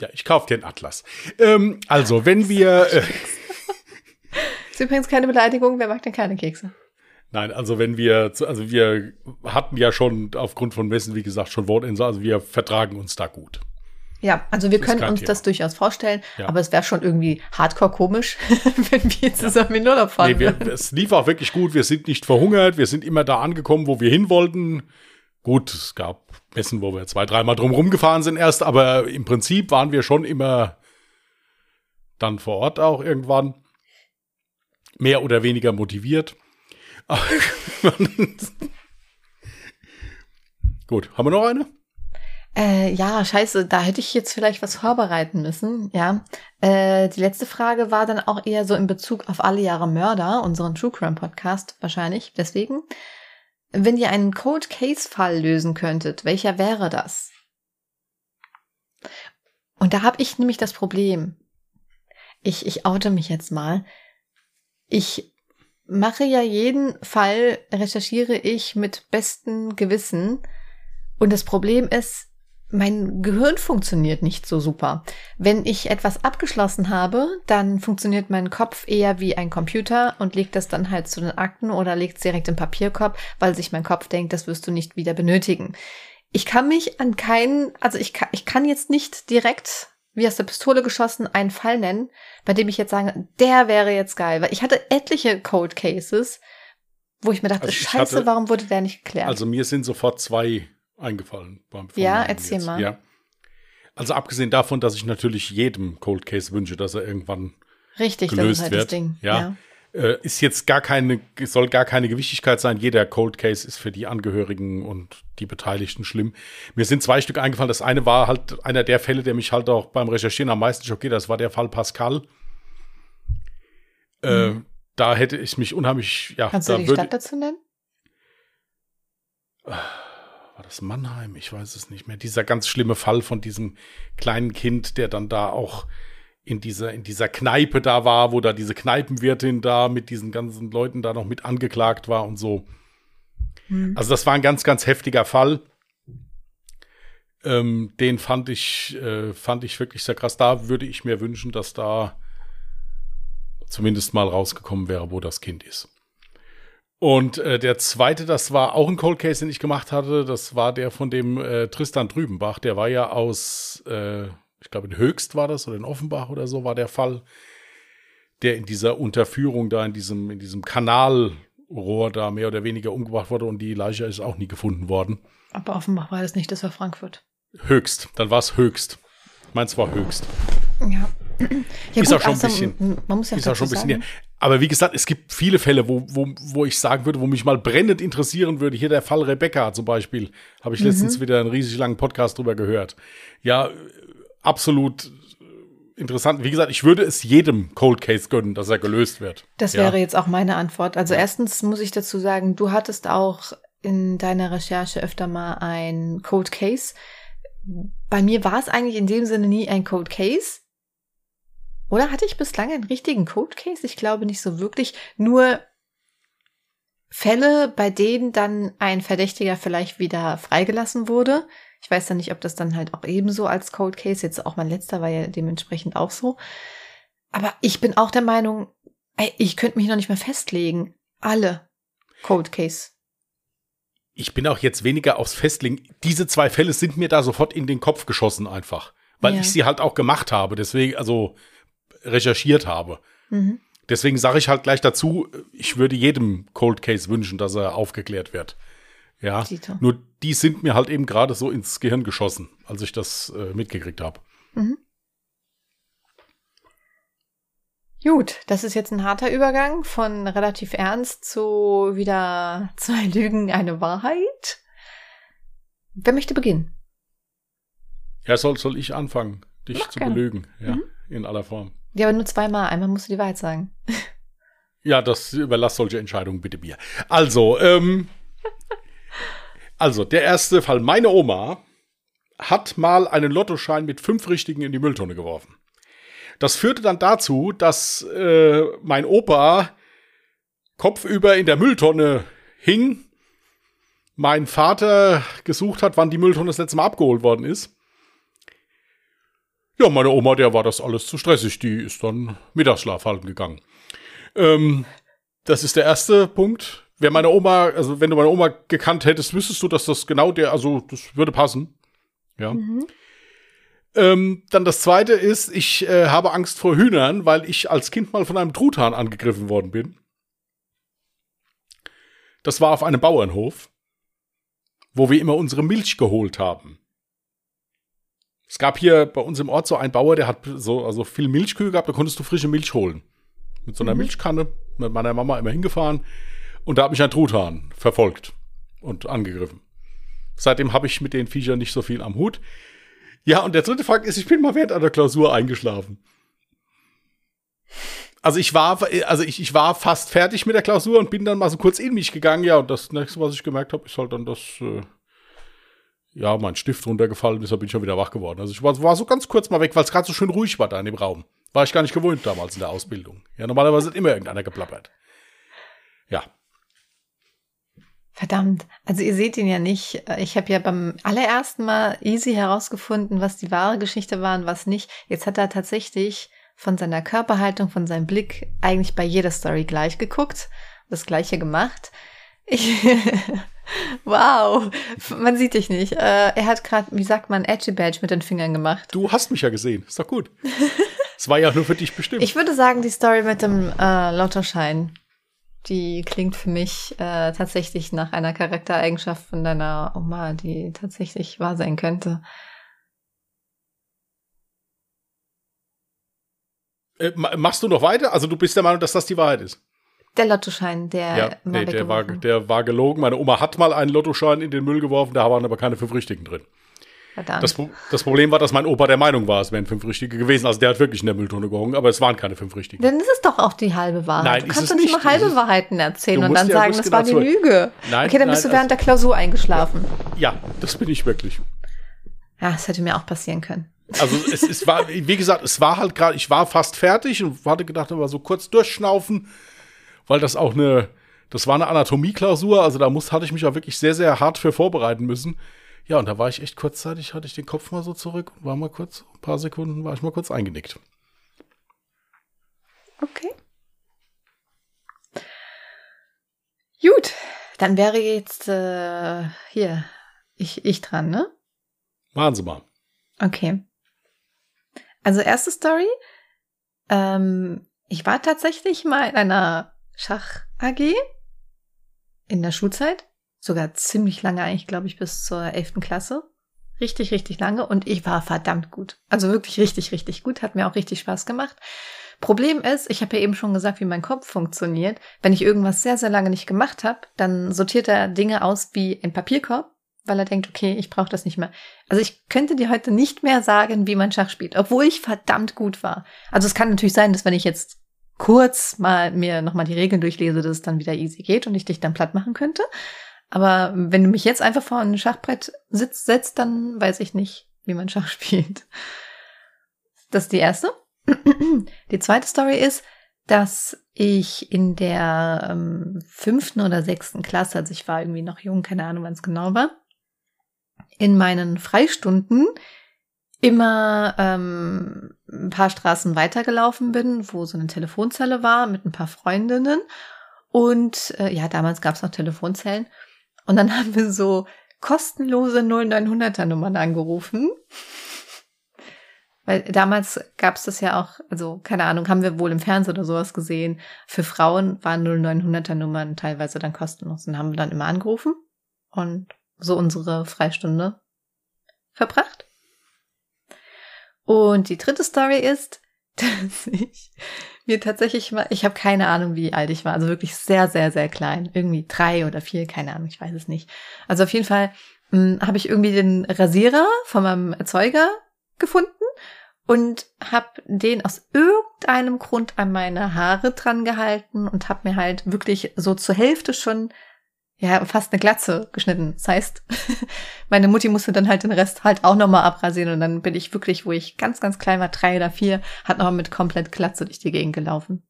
Ja, ich kaufe dir einen Atlas. Ähm, also, wenn wir. Äh, ist übrigens keine Beleidigung, wer mag denn keine Kekse? Nein, also wenn wir, also wir hatten ja schon aufgrund von Messen, wie gesagt, schon Wortinsel, also wir vertragen uns da gut. Ja, also wir das können uns Thema. das durchaus vorstellen, ja. aber es wäre schon irgendwie hardcore komisch, wenn wir zusammen ja. in Urlaub fahren. Nee, wir, es lief auch wirklich gut, wir sind nicht verhungert, wir sind immer da angekommen, wo wir hin wollten. Gut, es gab Messen, wo wir zwei, dreimal drum gefahren sind erst, aber im Prinzip waren wir schon immer dann vor Ort auch irgendwann mehr oder weniger motiviert. Gut, haben wir noch eine? Äh, ja, scheiße, da hätte ich jetzt vielleicht was vorbereiten müssen, ja. Äh, die letzte Frage war dann auch eher so in Bezug auf alle Jahre Mörder, unseren True Crime Podcast wahrscheinlich, deswegen. Wenn ihr einen Cold Case Fall lösen könntet, welcher wäre das? Und da habe ich nämlich das Problem. ich, ich oute mich jetzt mal. Ich mache ja jeden Fall, recherchiere ich mit bestem Gewissen. Und das Problem ist, mein Gehirn funktioniert nicht so super. Wenn ich etwas abgeschlossen habe, dann funktioniert mein Kopf eher wie ein Computer und legt das dann halt zu den Akten oder legt es direkt im Papierkorb, weil sich mein Kopf denkt, das wirst du nicht wieder benötigen. Ich kann mich an keinen, also ich kann, ich kann jetzt nicht direkt wie aus der Pistole geschossen einen Fall nennen, bei dem ich jetzt sage, der wäre jetzt geil, weil ich hatte etliche Cold Cases, wo ich mir dachte, also ich scheiße, hatte, warum wurde der nicht geklärt? Also mir sind sofort zwei eingefallen. Beim ja, erzähl jetzt. mal. Ja. Also abgesehen davon, dass ich natürlich jedem Cold Case wünsche, dass er irgendwann Richtig, gelöst das ist halt wird. Das Ding. Ja. ja. Äh, ist jetzt gar keine, soll gar keine Gewichtigkeit sein. Jeder Cold Case ist für die Angehörigen und die Beteiligten schlimm. Mir sind zwei Stück eingefallen. Das eine war halt einer der Fälle, der mich halt auch beim Recherchieren am meisten schockiert. Das war der Fall Pascal. Äh, mhm. Äh, da hätte ich mich unheimlich, ja. Kannst du die Stadt dazu nennen? War das Mannheim? Ich weiß es nicht mehr. Dieser ganz schlimme Fall von diesem kleinen Kind, der dann da auch in dieser, in dieser Kneipe da war, wo da diese Kneipenwirtin da mit diesen ganzen Leuten da noch mit angeklagt war und so. Hm. Also das war ein ganz, ganz heftiger Fall. Ähm, den fand ich, äh, fand ich wirklich sehr krass. Da würde ich mir wünschen, dass da zumindest mal rausgekommen wäre, wo das Kind ist. Und äh, der zweite, das war auch ein Cold Case, den ich gemacht hatte. Das war der von dem äh, Tristan Drübenbach. Der war ja aus, äh, ich glaube in Höchst war das oder in Offenbach oder so war der Fall, der in dieser Unterführung da in diesem in diesem Kanalrohr da mehr oder weniger umgebracht wurde und die Leiche ist auch nie gefunden worden. Aber Offenbach war das nicht, das war Frankfurt. Höchst, dann war es Höchst. Meins war Höchst. Ja. Ja ist gut, auch schon also, ein bisschen. Man muss ja ist auch schon ein bisschen. Sagen. Aber wie gesagt, es gibt viele Fälle, wo, wo, wo ich sagen würde, wo mich mal brennend interessieren würde. Hier der Fall Rebecca zum Beispiel. Habe ich mhm. letztens wieder einen riesig langen Podcast drüber gehört. Ja, absolut interessant. Wie gesagt, ich würde es jedem Cold Case gönnen, dass er gelöst wird. Das ja. wäre jetzt auch meine Antwort. Also erstens muss ich dazu sagen, du hattest auch in deiner Recherche öfter mal ein Cold Case. Bei mir war es eigentlich in dem Sinne nie ein Cold Case. Oder hatte ich bislang einen richtigen Code Case? Ich glaube nicht so wirklich. Nur Fälle, bei denen dann ein Verdächtiger vielleicht wieder freigelassen wurde. Ich weiß dann nicht, ob das dann halt auch ebenso als Cold Case, jetzt auch mein letzter war ja dementsprechend auch so. Aber ich bin auch der Meinung, ich könnte mich noch nicht mehr festlegen. Alle Cold Case. Ich bin auch jetzt weniger aufs Festlegen. Diese zwei Fälle sind mir da sofort in den Kopf geschossen einfach. Weil ja. ich sie halt auch gemacht habe. Deswegen, also, recherchiert habe. Mhm. Deswegen sage ich halt gleich dazu, ich würde jedem Cold Case wünschen, dass er aufgeklärt wird. Ja, Dito. nur die sind mir halt eben gerade so ins Gehirn geschossen, als ich das äh, mitgekriegt habe. Mhm. Gut, das ist jetzt ein harter Übergang von relativ ernst zu wieder zwei Lügen, eine Wahrheit. Wer möchte beginnen? Ja, soll, soll ich anfangen, dich Mach zu gerne. belügen, ja, mhm. in aller Form. Ja, aber nur zweimal. Einmal musst du die Wahrheit sagen. Ja, das überlass solche Entscheidungen bitte mir. Also, ähm, also, der erste Fall. Meine Oma hat mal einen Lottoschein mit fünf Richtigen in die Mülltonne geworfen. Das führte dann dazu, dass äh, mein Opa kopfüber in der Mülltonne hing, mein Vater gesucht hat, wann die Mülltonne das letzte Mal abgeholt worden ist ja, meine Oma, der war das alles zu stressig. Die ist dann Mittagsschlaf halten gegangen. Ähm, das ist der erste Punkt. Wer meine Oma, also wenn du meine Oma gekannt hättest, wüsstest du, dass das genau der, also das würde passen. Ja. Mhm. Ähm, dann das zweite ist, ich äh, habe Angst vor Hühnern, weil ich als Kind mal von einem Truthahn angegriffen worden bin. Das war auf einem Bauernhof, wo wir immer unsere Milch geholt haben. Es gab hier bei uns im Ort so einen Bauer, der hat so also viel Milchkühe gehabt, da konntest du frische Milch holen. Mit so einer mhm. Milchkanne, mit meiner Mama immer hingefahren. Und da hat mich ein Truthahn verfolgt und angegriffen. Seitdem habe ich mit den Viechern nicht so viel am Hut. Ja, und der dritte Fakt ist, ich bin mal während einer Klausur eingeschlafen. Also ich war, also ich, ich war fast fertig mit der Klausur und bin dann mal so kurz in mich gegangen. Ja, und das nächste, was ich gemerkt habe, ist halt dann, dass äh, ja, mein Stift runtergefallen ist, da bin ich schon wieder wach geworden. Also ich war, war so ganz kurz mal weg, weil es gerade so schön ruhig war da in dem Raum. War ich gar nicht gewohnt damals in der Ausbildung. Ja, normalerweise hat immer irgendeiner geplappert. Ja. Verdammt, also ihr seht ihn ja nicht. Ich habe ja beim allerersten Mal easy herausgefunden, was die wahre Geschichte war und was nicht. Jetzt hat er tatsächlich von seiner Körperhaltung, von seinem Blick eigentlich bei jeder Story gleich geguckt, das gleiche gemacht. Ich wow, man sieht dich nicht. Äh, er hat gerade, wie sagt man, Edgy Badge mit den Fingern gemacht. Du hast mich ja gesehen, ist doch gut. Es war ja nur für dich bestimmt. Ich würde sagen, die Story mit dem äh, Lottoschein, die klingt für mich äh, tatsächlich nach einer Charaktereigenschaft von deiner Oma, die tatsächlich wahr sein könnte. Äh, machst du noch weiter? Also du bist der Meinung, dass das die Wahrheit ist? Der Lottoschein, der ja, nee, der war, der war gelogen. Meine Oma hat mal einen Lottoschein in den Müll geworfen, da waren aber keine fünf Richtigen drin. Verdammt. Das, das Problem war, dass mein Opa der Meinung war, es wären fünf Richtige gewesen. Also der hat wirklich in der Mülltonne gehungen, aber es waren keine fünf Richtigen. Dann ist es doch auch die halbe Wahrheit. Nein, du kannst doch nicht mal halbe Wahrheiten erzählen und dann ja, sagen, das genau war die Lüge. Nein, okay, dann nein, bist du während der Klausur eingeschlafen. Ja, das bin ich wirklich. Ja, das hätte mir auch passieren können. Also es, es war, wie gesagt, es war halt gerade, ich war fast fertig und hatte gedacht, aber so kurz durchschnaufen, weil das auch eine, das war eine Anatomieklausur, also da muss, hatte ich mich auch wirklich sehr, sehr hart für vorbereiten müssen. Ja, und da war ich echt kurzzeitig, hatte ich den Kopf mal so zurück und war mal kurz, ein paar Sekunden, war ich mal kurz eingenickt. Okay. Gut, dann wäre jetzt äh, hier ich, ich dran, ne? Machen Sie mal. Okay. Also erste Story. Ähm, ich war tatsächlich mal in einer Schach-AG in der Schulzeit. Sogar ziemlich lange eigentlich, glaube ich, bis zur elften Klasse. Richtig, richtig lange. Und ich war verdammt gut. Also wirklich richtig, richtig gut. Hat mir auch richtig Spaß gemacht. Problem ist, ich habe ja eben schon gesagt, wie mein Kopf funktioniert. Wenn ich irgendwas sehr, sehr lange nicht gemacht habe, dann sortiert er Dinge aus wie ein Papierkorb weil er denkt, okay, ich brauche das nicht mehr. Also ich könnte dir heute nicht mehr sagen, wie man Schach spielt, obwohl ich verdammt gut war. Also es kann natürlich sein, dass wenn ich jetzt kurz mal mir nochmal die Regeln durchlese, dass es dann wieder easy geht und ich dich dann platt machen könnte. Aber wenn du mich jetzt einfach vor ein Schachbrett sitzt, setzt, dann weiß ich nicht, wie man Schach spielt. Das ist die erste. Die zweite Story ist, dass ich in der ähm, fünften oder sechsten Klasse, also ich war irgendwie noch jung, keine Ahnung, wann es genau war, in meinen Freistunden immer ähm, ein paar Straßen weitergelaufen bin, wo so eine Telefonzelle war mit ein paar Freundinnen. Und äh, ja, damals gab es noch Telefonzellen. Und dann haben wir so kostenlose 0900er Nummern angerufen. Weil damals gab es das ja auch, also keine Ahnung, haben wir wohl im Fernsehen oder sowas gesehen. Für Frauen waren 0900er Nummern teilweise dann kostenlos und haben wir dann immer angerufen. Und so unsere Freistunde verbracht. Und die dritte Story ist, dass ich mir tatsächlich mal, ich habe keine Ahnung, wie alt ich war, also wirklich sehr, sehr, sehr klein, irgendwie drei oder vier, keine Ahnung, ich weiß es nicht. Also auf jeden Fall hm, habe ich irgendwie den Rasierer von meinem Erzeuger gefunden und habe den aus irgendeinem Grund an meine Haare dran gehalten und habe mir halt wirklich so zur Hälfte schon ja, fast eine Glatze geschnitten. Das heißt, meine Mutti musste dann halt den Rest halt auch nochmal abrasieren und dann bin ich wirklich, wo ich ganz, ganz klein war, drei oder vier, hat nochmal mit komplett Glatze durch die Gegend gelaufen.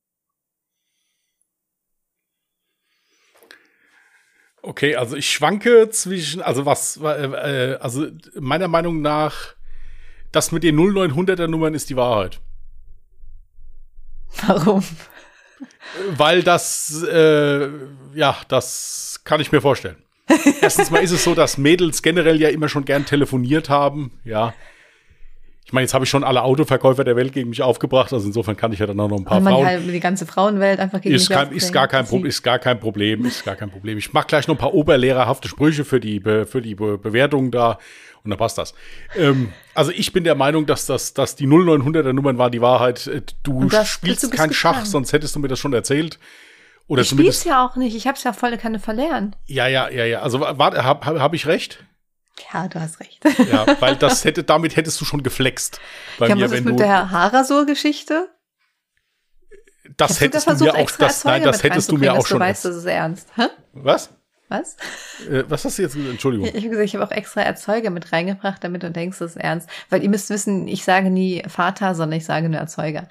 Okay, also ich schwanke zwischen, also was, äh, also meiner Meinung nach, das mit den 0900er Nummern ist die Wahrheit. Warum? Weil das, äh, ja, das kann ich mir vorstellen. Erstens mal ist es so, dass Mädels generell ja immer schon gern telefoniert haben, ja. Ich meine, jetzt habe ich schon alle Autoverkäufer der Welt gegen mich aufgebracht, also insofern kann ich ja dann auch noch ein paar man Frauen. Halt die ganze Frauenwelt einfach gegen ist, kein, ist gar kein Problem, ist gar kein Problem, ist gar kein Problem. Ich mache gleich noch ein paar oberlehrerhafte Sprüche für die für die Be Bewertung da und dann passt das. Ähm, also ich bin der Meinung, dass das dass die 0900er Nummern war die Wahrheit. Äh, du spielst kein Schach, sonst hättest du mir das schon erzählt. Oder ich spiel's ja auch nicht. Ich hab's ja volle Kanne verlernt. Ja, ja, ja, ja. Also warte, hab, hab, hab ich recht? Ja, du hast recht. Ja, weil das hätte, damit hättest du schon geflext. Bei ja, mir, wenn mit du, der Haarasur-Geschichte? Das hättest du mir auch, das, nein, das hättest du mir auch schon. Du weißt, das ist ernst. Hä? Was? Was? Äh, was hast du jetzt? Entschuldigung. Ich habe gesagt, ich habe auch extra Erzeuger mit reingebracht, damit du denkst, das ist ernst. Weil ihr müsst wissen, ich sage nie Vater, sondern ich sage nur Erzeuger.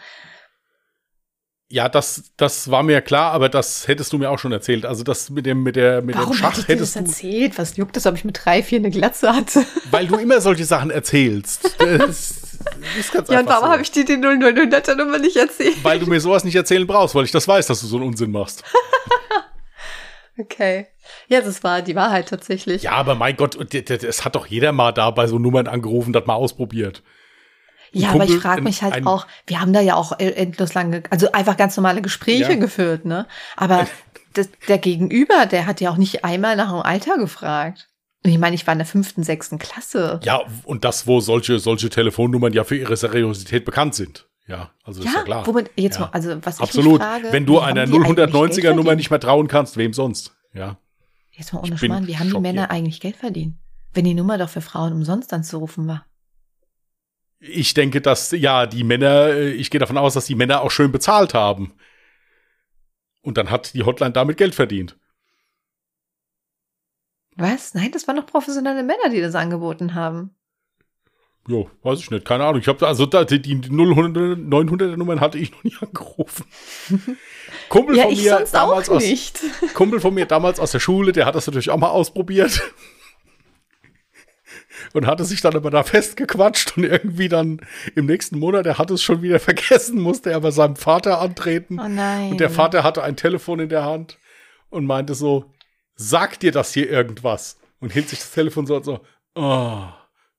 Ja, das, das war mir klar, aber das hättest du mir auch schon erzählt. Also das mit dem, mit der, mit Warum dem Schach ich dir hättest das erzählt? Was juckt es, ob ich mit drei, vier eine Glatze hatte? Weil du immer solche Sachen erzählst. Das ist ganz Ja, und warum so. habe ich dir die 0900er Nummer nicht erzählt? Weil du mir sowas nicht erzählen brauchst, weil ich das weiß, dass du so einen Unsinn machst. Okay. Ja, das war die Wahrheit tatsächlich. Ja, aber mein Gott, d- d- es hat doch jeder mal da bei so Nummern angerufen, das mal ausprobiert. Ja, Kumpel, aber ich frage mich halt auch, wir haben da ja auch endlos lange, also einfach ganz normale Gespräche Ja. geführt, ne? Aber das, der Gegenüber, der hat ja auch nicht einmal nach dem Alter gefragt. Ich meine, ich war in der fünften, sechsten Klasse. Ja, und das, wo solche, solche Telefonnummern ja für ihre Seriosität bekannt sind. Ja, also ist ja klar. womit, jetzt Ja. mal, also was Absolut. ich frage, Wenn du einer die eigentlich Geld 090er Nummer nicht mehr trauen kannst, wem sonst? Ja. Jetzt mal ohne Schmarrn, wie haben die. Männer eigentlich Geld verdient? Wenn die Nummer doch für Frauen umsonst anzurufen war. Ich denke, dass, ja, die Männer, äh, ich gehe davon aus, dass die Männer auch schön bezahlt haben. Und dann hat die Hotline damit Geld verdient. Was? Nein, das waren doch professionelle Männer, die das angeboten haben. Jo, weiß ich nicht, keine Ahnung. Ich habe also da, die, die 000, 900er Nummern hatte ich noch nie angerufen. Kumpel Ja, von mir damals aus. Kumpel von mir damals aus der Schule, der hat das natürlich auch mal ausprobiert. Und hatte sich dann aber da festgequatscht und irgendwie dann im nächsten Monat, er hat es schon wieder vergessen, musste er bei seinem Vater antreten. Oh nein. Und der Vater hatte ein Telefon in der Hand und meinte so, sag dir das hier irgendwas? Und hielt sich das Telefon so und so, oh,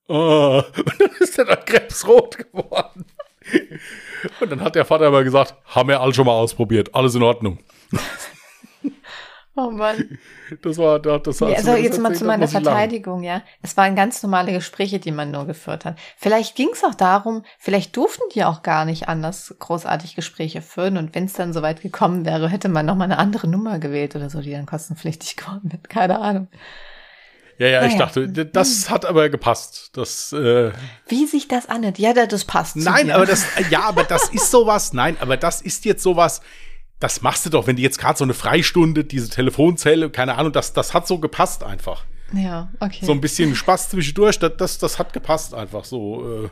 oh. Und dann ist er dann krebsrot geworden. Und dann hat der Vater aber gesagt, haben wir alle schon mal ausprobiert, alles in Ordnung. Oh Mann. Das war, das, das Ja, also jetzt mal zu meiner ich. Verteidigung, ja. Es waren ganz normale Gespräche, die man nur geführt hat. Vielleicht ging es auch darum, vielleicht durften die auch gar nicht anders großartig Gespräche führen und wenn es dann soweit gekommen wäre, hätte man nochmal eine andere Nummer gewählt oder so, die dann kostenpflichtig geworden wäre. Keine Ahnung. Ja, ja, ich Naja. dachte, d- das hat aber gepasst. Das, äh, Wie sich das anhört. Ja, da- das passt. nein, aber das, ja, aber das ist sowas, nein, aber das ist jetzt sowas, das machst du doch, wenn du jetzt gerade so eine Freistunde, diese Telefonzelle, keine Ahnung, das, das hat so gepasst einfach. Ja, okay. So ein bisschen Spaß zwischendurch, das, das, das hat gepasst einfach so. Äh.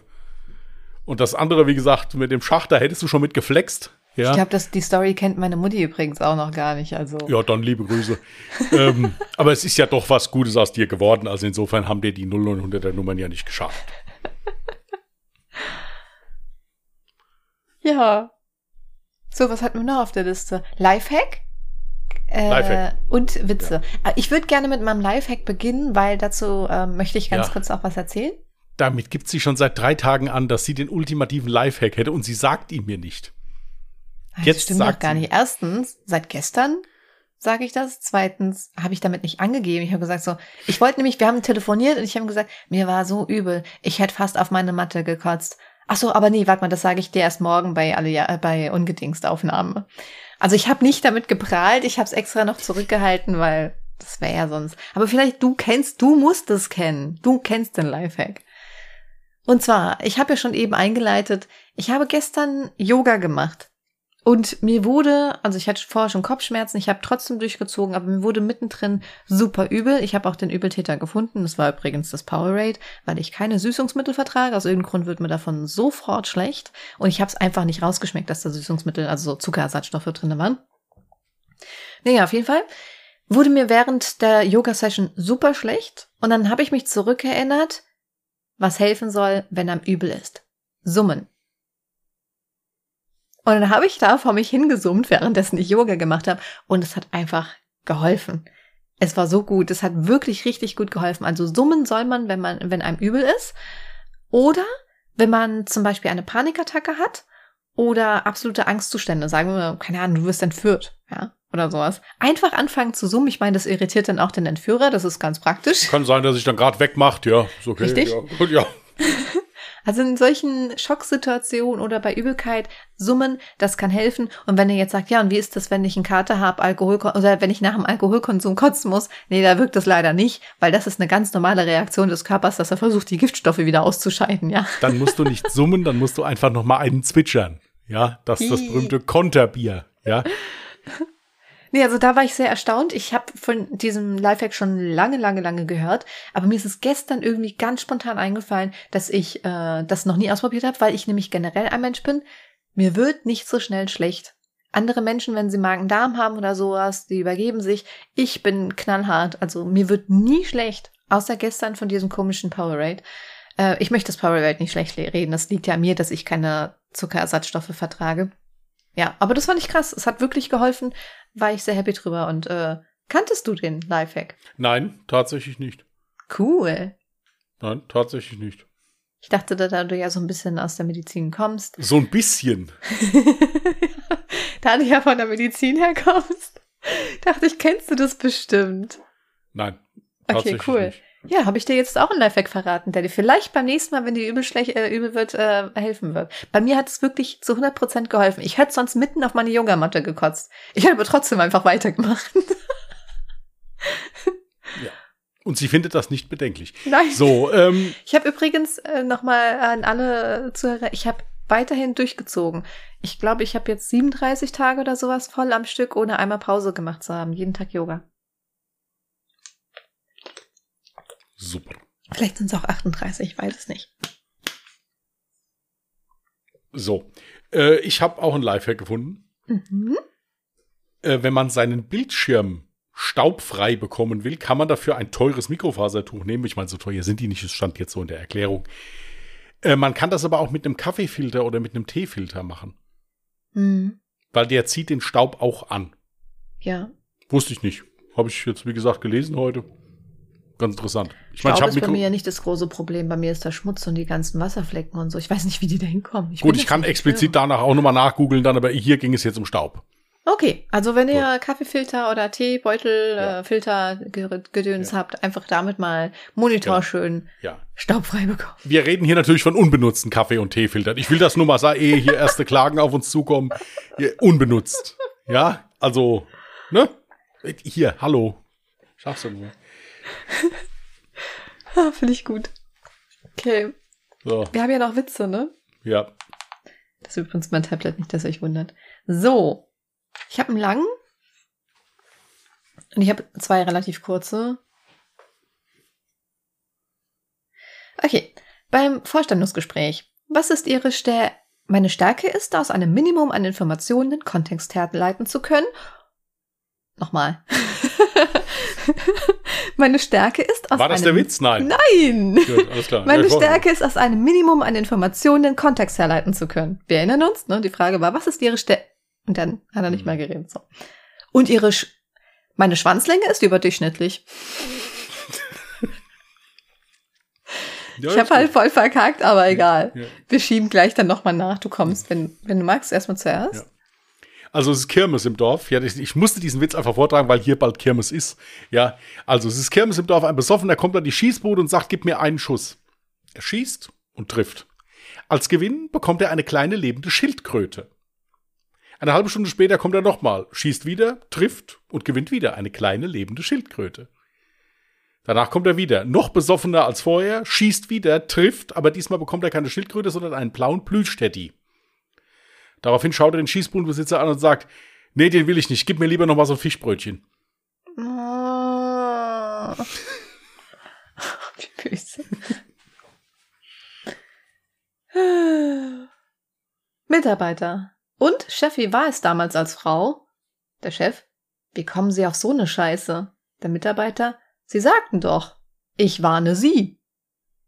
Und das andere, wie gesagt, mit dem Schach, da hättest du schon mit geflext. Ja, Ich glaube, die Story kennt meine Mutti übrigens auch noch gar nicht. Also ja dann liebe Grüße. ähm, aber es ist ja doch was Gutes aus dir geworden. Also insofern haben dir die 0900er Nummern ja nicht geschadet. ja. So, was hatten wir noch auf der Liste? Lifehack? Äh, Lifehack. Und Witze. Äh, Ich würde gerne mit meinem Lifehack beginnen, weil dazu ähm, möchte ich ganz Ja. kurz auch was erzählen. Damit gibt sie schon seit drei Tagen an, dass sie den ultimativen Lifehack hätte und sie sagt ihn mir nicht. Das Jetzt stimmt doch sagt gar sie. nicht. Erstens, seit gestern sage ich das. Zweitens habe ich damit nicht angegeben. Ich habe gesagt so, ich wollte nämlich, wir haben telefoniert und ich habe gesagt, mir war so übel. Ich hätte fast auf meine Matte gekotzt. Ach so, aber nee, warte mal, das sage ich dir erst morgen bei alle äh, bei Ungedingstaufnahme. Also ich habe nicht damit geprahlt, ich habe es extra noch zurückgehalten, weil das wäre ja sonst. Aber vielleicht du kennst, du musst es kennen. Du kennst den Lifehack. Und zwar, ich habe ja schon eben eingeleitet, ich habe gestern Yoga gemacht. Und mir wurde, also ich hatte vorher schon Kopfschmerzen, ich habe trotzdem durchgezogen, aber mir wurde mittendrin super übel. Ich habe auch den Übeltäter gefunden. Das war übrigens das Powerade, weil ich keine Süßungsmittel vertrage. Aus irgendeinem Grund wird mir davon sofort schlecht. Und ich habe es einfach nicht rausgeschmeckt, dass da Süßungsmittel, also so Zuckerersatzstoffe drin waren. Naja, auf jeden Fall wurde mir während der Yoga-Session super schlecht. Und dann habe ich mich zurückerinnert, was helfen soll, wenn einem übel ist. Summen. Und dann habe ich da vor mich hingesummt, währenddessen ich Yoga gemacht habe. Und es hat einfach geholfen. Es war so gut. Es hat wirklich richtig gut geholfen. Also summen soll man, wenn man, wenn einem übel ist. Oder wenn man zum Beispiel eine Panikattacke hat oder absolute Angstzustände. Sagen wir mal, keine Ahnung, du wirst entführt, ja, oder sowas. Einfach anfangen zu summen. Ich meine, das irritiert dann auch den Entführer. Das ist ganz praktisch. Kann sein, dass sich dann gerade wegmacht, ja. Ist okay. Richtig? Ja, gut, ja. Also in solchen Schocksituationen oder bei Übelkeit summen, das kann helfen. Und wenn ihr jetzt sagt, ja, und wie ist das, wenn ich einen Kater habe, Alkohol oder wenn ich nach dem Alkoholkonsum kotzen muss? Nee, da wirkt das leider nicht, weil das ist eine ganz normale Reaktion des Körpers, dass er versucht, die Giftstoffe wieder auszuscheiden, ja. Dann musst du nicht summen, dann musst du einfach noch mal einen zwitschern. Ja, das ist das berühmte Konterbier. Ja, Nee, also da war ich sehr erstaunt. Ich habe von diesem Lifehack schon lange, lange, lange gehört. Aber mir ist es gestern irgendwie ganz spontan eingefallen, dass ich äh, das noch nie ausprobiert habe, weil ich nämlich generell ein Mensch bin. Mir wird nicht so schnell schlecht. Andere Menschen, wenn sie Magen-Darm haben oder sowas, die übergeben sich. Ich bin knallhart. Also mir wird nie schlecht. Außer gestern von diesem komischen Powerade. Äh, ich möchte das Powerade nicht schlecht reden. Das liegt ja an mir, dass ich keine Zuckerersatzstoffe vertrage. Ja, aber das fand ich krass. Es hat wirklich geholfen. War ich sehr happy drüber. Und äh, kanntest du den Lifehack? Nein, tatsächlich nicht. Cool. Nein, tatsächlich nicht. Ich dachte, da du ja so ein bisschen aus der Medizin kommst. So ein bisschen. da du ja von der Medizin herkommst, dachte ich, kennst du das bestimmt. Nein. Okay, cool. Nicht. Ja, habe ich dir jetzt auch einen Lifehack verraten, der dir vielleicht beim nächsten Mal, wenn dir übel schlecht äh, übel wird, äh, helfen wird. Bei mir hat es wirklich zu 100% geholfen. Ich hätte sonst mitten auf meine Yogamatte gekotzt. Ich hätte aber trotzdem einfach weitergemacht. ja. Und sie findet das nicht bedenklich. Nein. So, ähm, ich habe übrigens äh, noch-mal an alle Zuhörer, ich habe weiterhin durchgezogen. Ich glaube, ich habe jetzt 37 Tage oder sowas voll am Stück, ohne einmal Pause gemacht zu haben. Jeden Tag Yoga. Super. Vielleicht sind es auch 38, ich weiß es nicht. So, äh, ich habe auch ein Lifehack gefunden. Mhm. Äh, wenn man seinen Bildschirm staubfrei bekommen will, kann man dafür ein teures Mikrofasertuch nehmen. Ich meine, so teuer sind die nicht, es stand jetzt so in der Erklärung. Äh, man kann das aber auch mit einem Kaffeefilter oder mit einem Teefilter machen. Mhm. Weil der zieht den Staub auch an. Ja. Wusste ich nicht. Habe ich jetzt, wie gesagt, gelesen heute. Ganz interessant. Ich meine, ich habe bei mir ja nicht das große Problem. Bei mir ist der Schmutz und die ganzen Wasserflecken und so. Ich weiß nicht, wie die da hinkommen. Gut, ich kann explizit danach auch nochmal nachgoogeln, dann, aber hier ging es jetzt um Staub. Okay, also wenn ihr Gut. Kaffeefilter oder Teebeutel, ja. äh, Filter, Gedöns ja. habt, einfach damit mal Monitor ja. schön ja. staubfrei bekommen. Wir reden hier natürlich von unbenutzten Kaffee- und Teefiltern. Ich will das nur mal sagen, ehe hier erste Klagen auf uns zukommen. Hier, unbenutzt. Ja, also, ne? Hier, hallo. Schaffst du nur. ah, Finde ich gut. Okay. So. Wir haben ja noch Witze, ne? Ja. Das ist übrigens mein Tablet, nicht, dass ihr euch wundert. So. Ich habe einen langen. Und ich habe zwei relativ kurze. Okay. Beim Vorstellungsgespräch. Was ist Ihre Stärke? Meine Stärke ist, aus einem Minimum an Informationen den Kontext herleiten zu können. Nochmal. Meine Stärke ist aus War das einem, der Witz? Nein. Nein. Gut, alles klar. Meine Stärke ist, aus einem Minimum an Informationen den Kontext herleiten zu können. Wir erinnern uns, ne? DieAge war, was ist ihre Stärke? Und dann hat er nicht mehr geredet. So. Und ihre Sch meine Schwanzlänge ist überdurchschnittlich. Ja, ich habe halt voll verkackt, aber egal. Ja. Wir schieben gleich dann nochmal nach. Du kommst, wenn, wenn du magst, erstmal zuerst. Also es ist Kirmes im Dorf. Ja, ich, musste diesen Witz einfach vortragen, weil hier bald Kirmes ist. Ja, also es ist Kirmes im Dorf. Ein Besoffener kommt an die Schießbude und sagt, gib mir einen Schuss. Er schießt und trifft. Als Gewinn bekommt er eine kleine lebende Schildkröte. Eine halbe Stunde später kommt er nochmal, schießt wieder, trifft und gewinnt wieder eine kleine lebende Schildkröte. Danach kommt er wieder, noch besoffener als vorher, schießt wieder, trifft, aber diesmal bekommt er keine Schildkröte, sondern einen blauen Plüschteddie. Daraufhin schaut er den Schießbudenbesitzer an und sagt, nee, den will ich nicht, gib mir lieber noch mal so ein Fischbrötchen. Oh. Wie böse. Mitarbeiter. Und, Chef, wie war es damals als Frau? Der Chef, wie kommen Sie auf so eine Scheiße? Der Mitarbeiter, Sie sagten doch, ich warne Sie.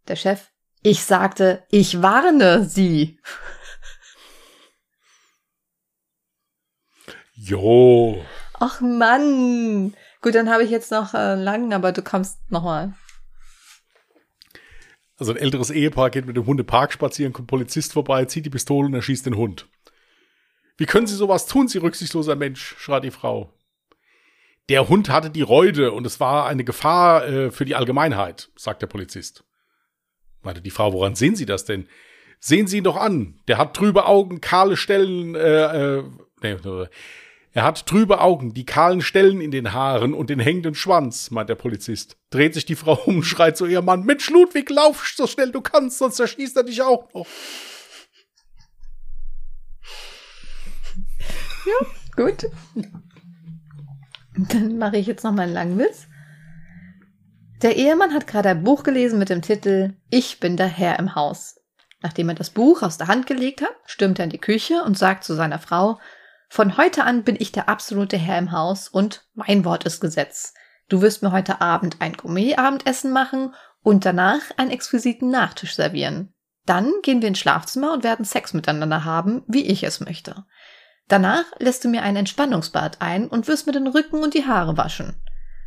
Der Chef, ich sagte, ich warne Sie. Jo. Ach Mann. Gut, dann habe ich jetzt noch äh, lang, aber du kommst nochmal. Also ein älteres Ehepaar geht mit dem Hund im Park spazieren, kommt Polizist vorbei, zieht die Pistole und erschießt den Hund. Wie können Sie sowas tun, Sie rücksichtsloser Mensch, schreit die Frau. Der Hund hatte die Reude und es war eine Gefahr äh, für die Allgemeinheit, sagt der Polizist. Meinte die Frau, woran sehen Sie das denn? Sehen Sie ihn doch an. Der hat trübe Augen, kahle Stellen, äh, äh, nee, er hat trübe Augen, die kahlen Stellen in den Haaren und den hängenden Schwanz, meint der Polizist. Dreht sich die Frau um, schreit zu ihrem Mann, Mensch, Ludwig, lauf so schnell du kannst, sonst erschießt er dich auch noch. Ja, gut. Dann mache ich jetzt noch mal einen langen Witz. Der Ehemann hat gerade ein Buch gelesen mit dem Titel Ich bin der Herr im Haus. Nachdem er das Buch aus der Hand gelegt hat, stürmt er in die Küche und sagt zu seiner Frau, von heute an bin ich der absolute Herr im Haus und mein Wort ist Gesetz. Du wirst mir heute Abend ein Gourmet-Abendessen machen und danach einen exquisiten Nachtisch servieren. Dann gehen wir ins Schlafzimmer und werden Sex miteinander haben, wie ich es möchte. Danach lässt du mir ein Entspannungsbad ein und wirst mir den Rücken und die Haare waschen.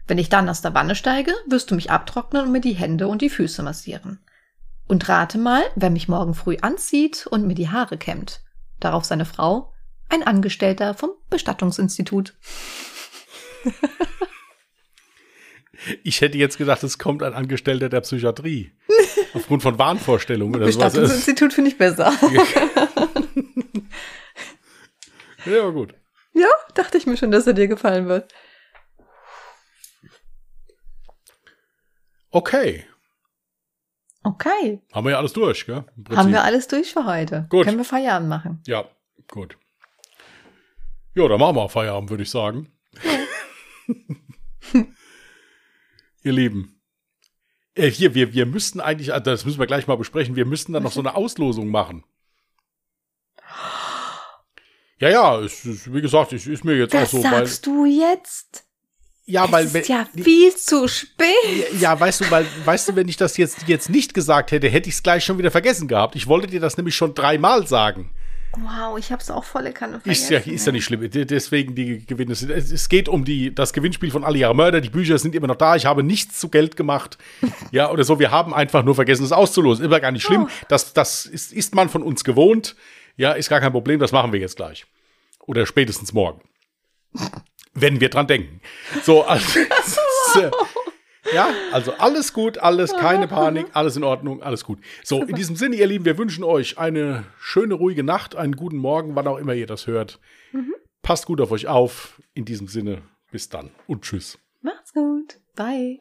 Wenn ich dann aus der Wanne steige, wirst du mich abtrocknen und mir die Hände und die Füße massieren. Und rate mal, wer mich morgen früh anzieht und mir die Haare kämmt. Darauf seine Frau, ein Angestellter vom Bestattungsinstitut. Ich hätte jetzt gedacht, es kommt ein Angestellter der Psychiatrie. Aufgrund von Wahnvorstellungen oder sowas. Bestattungsinstitut finde ich besser. ja, gut. Ja, dachte ich mir schon, dass er dir gefallen wird. Okay. Okay. Haben wir ja alles durch, gell? Haben wir alles durch für heute. Gut. Können wir Feierabend machen. Ja, gut. Ja, dann machen wir Feierabend, würde ich sagen. Ihr Lieben. Äh, hier, wir, wir müssten eigentlich, also das müssen wir gleich mal besprechen, wir müssten dann noch so eine Auslosung machen. Ja, ja, es ist, wie gesagt, es ist mir jetzt Das auch so, weil. sagst du jetzt? Ja, Es weil ist wenn- ja viel zu spät. Ja, weißt du, weil, weißt du, wenn ich das jetzt, jetzt nicht gesagt hätte, hätte ich es gleich schon wieder vergessen gehabt. Ich wollte dir das nämlich schon dreimal sagen. Wow, ich hab's auch volle Kanne vergessen. Ist ja, ist ja nicht schlimm. De- Deswegen die Gewinne. sind- Es es geht um die, das Gewinnspiel von Alle Jahre Mörder. Die Bücher sind immer noch da. Ich habe nichts zu Geld gemacht. Ja, oder so. Wir haben einfach nur vergessen, es auszulosen. Ist aber gar nicht schlimm. Oh. Das, das ist, ist man von uns gewohnt. Ja, ist gar kein Problem. Das machen wir jetzt gleich. Oder spätestens morgen. Wenn wir dran denken. So, also, äh, ja, also alles gut, alles, keine Panik, alles in Ordnung, alles gut. So, in diesem Sinne, ihr Lieben, wir wünschen euch eine schöne, ruhige Nacht, einen guten Morgen, wann auch immer ihr das hört. Passt gut auf euch auf. In diesem Sinne, bis dann und tschüss. Macht's gut. Bye.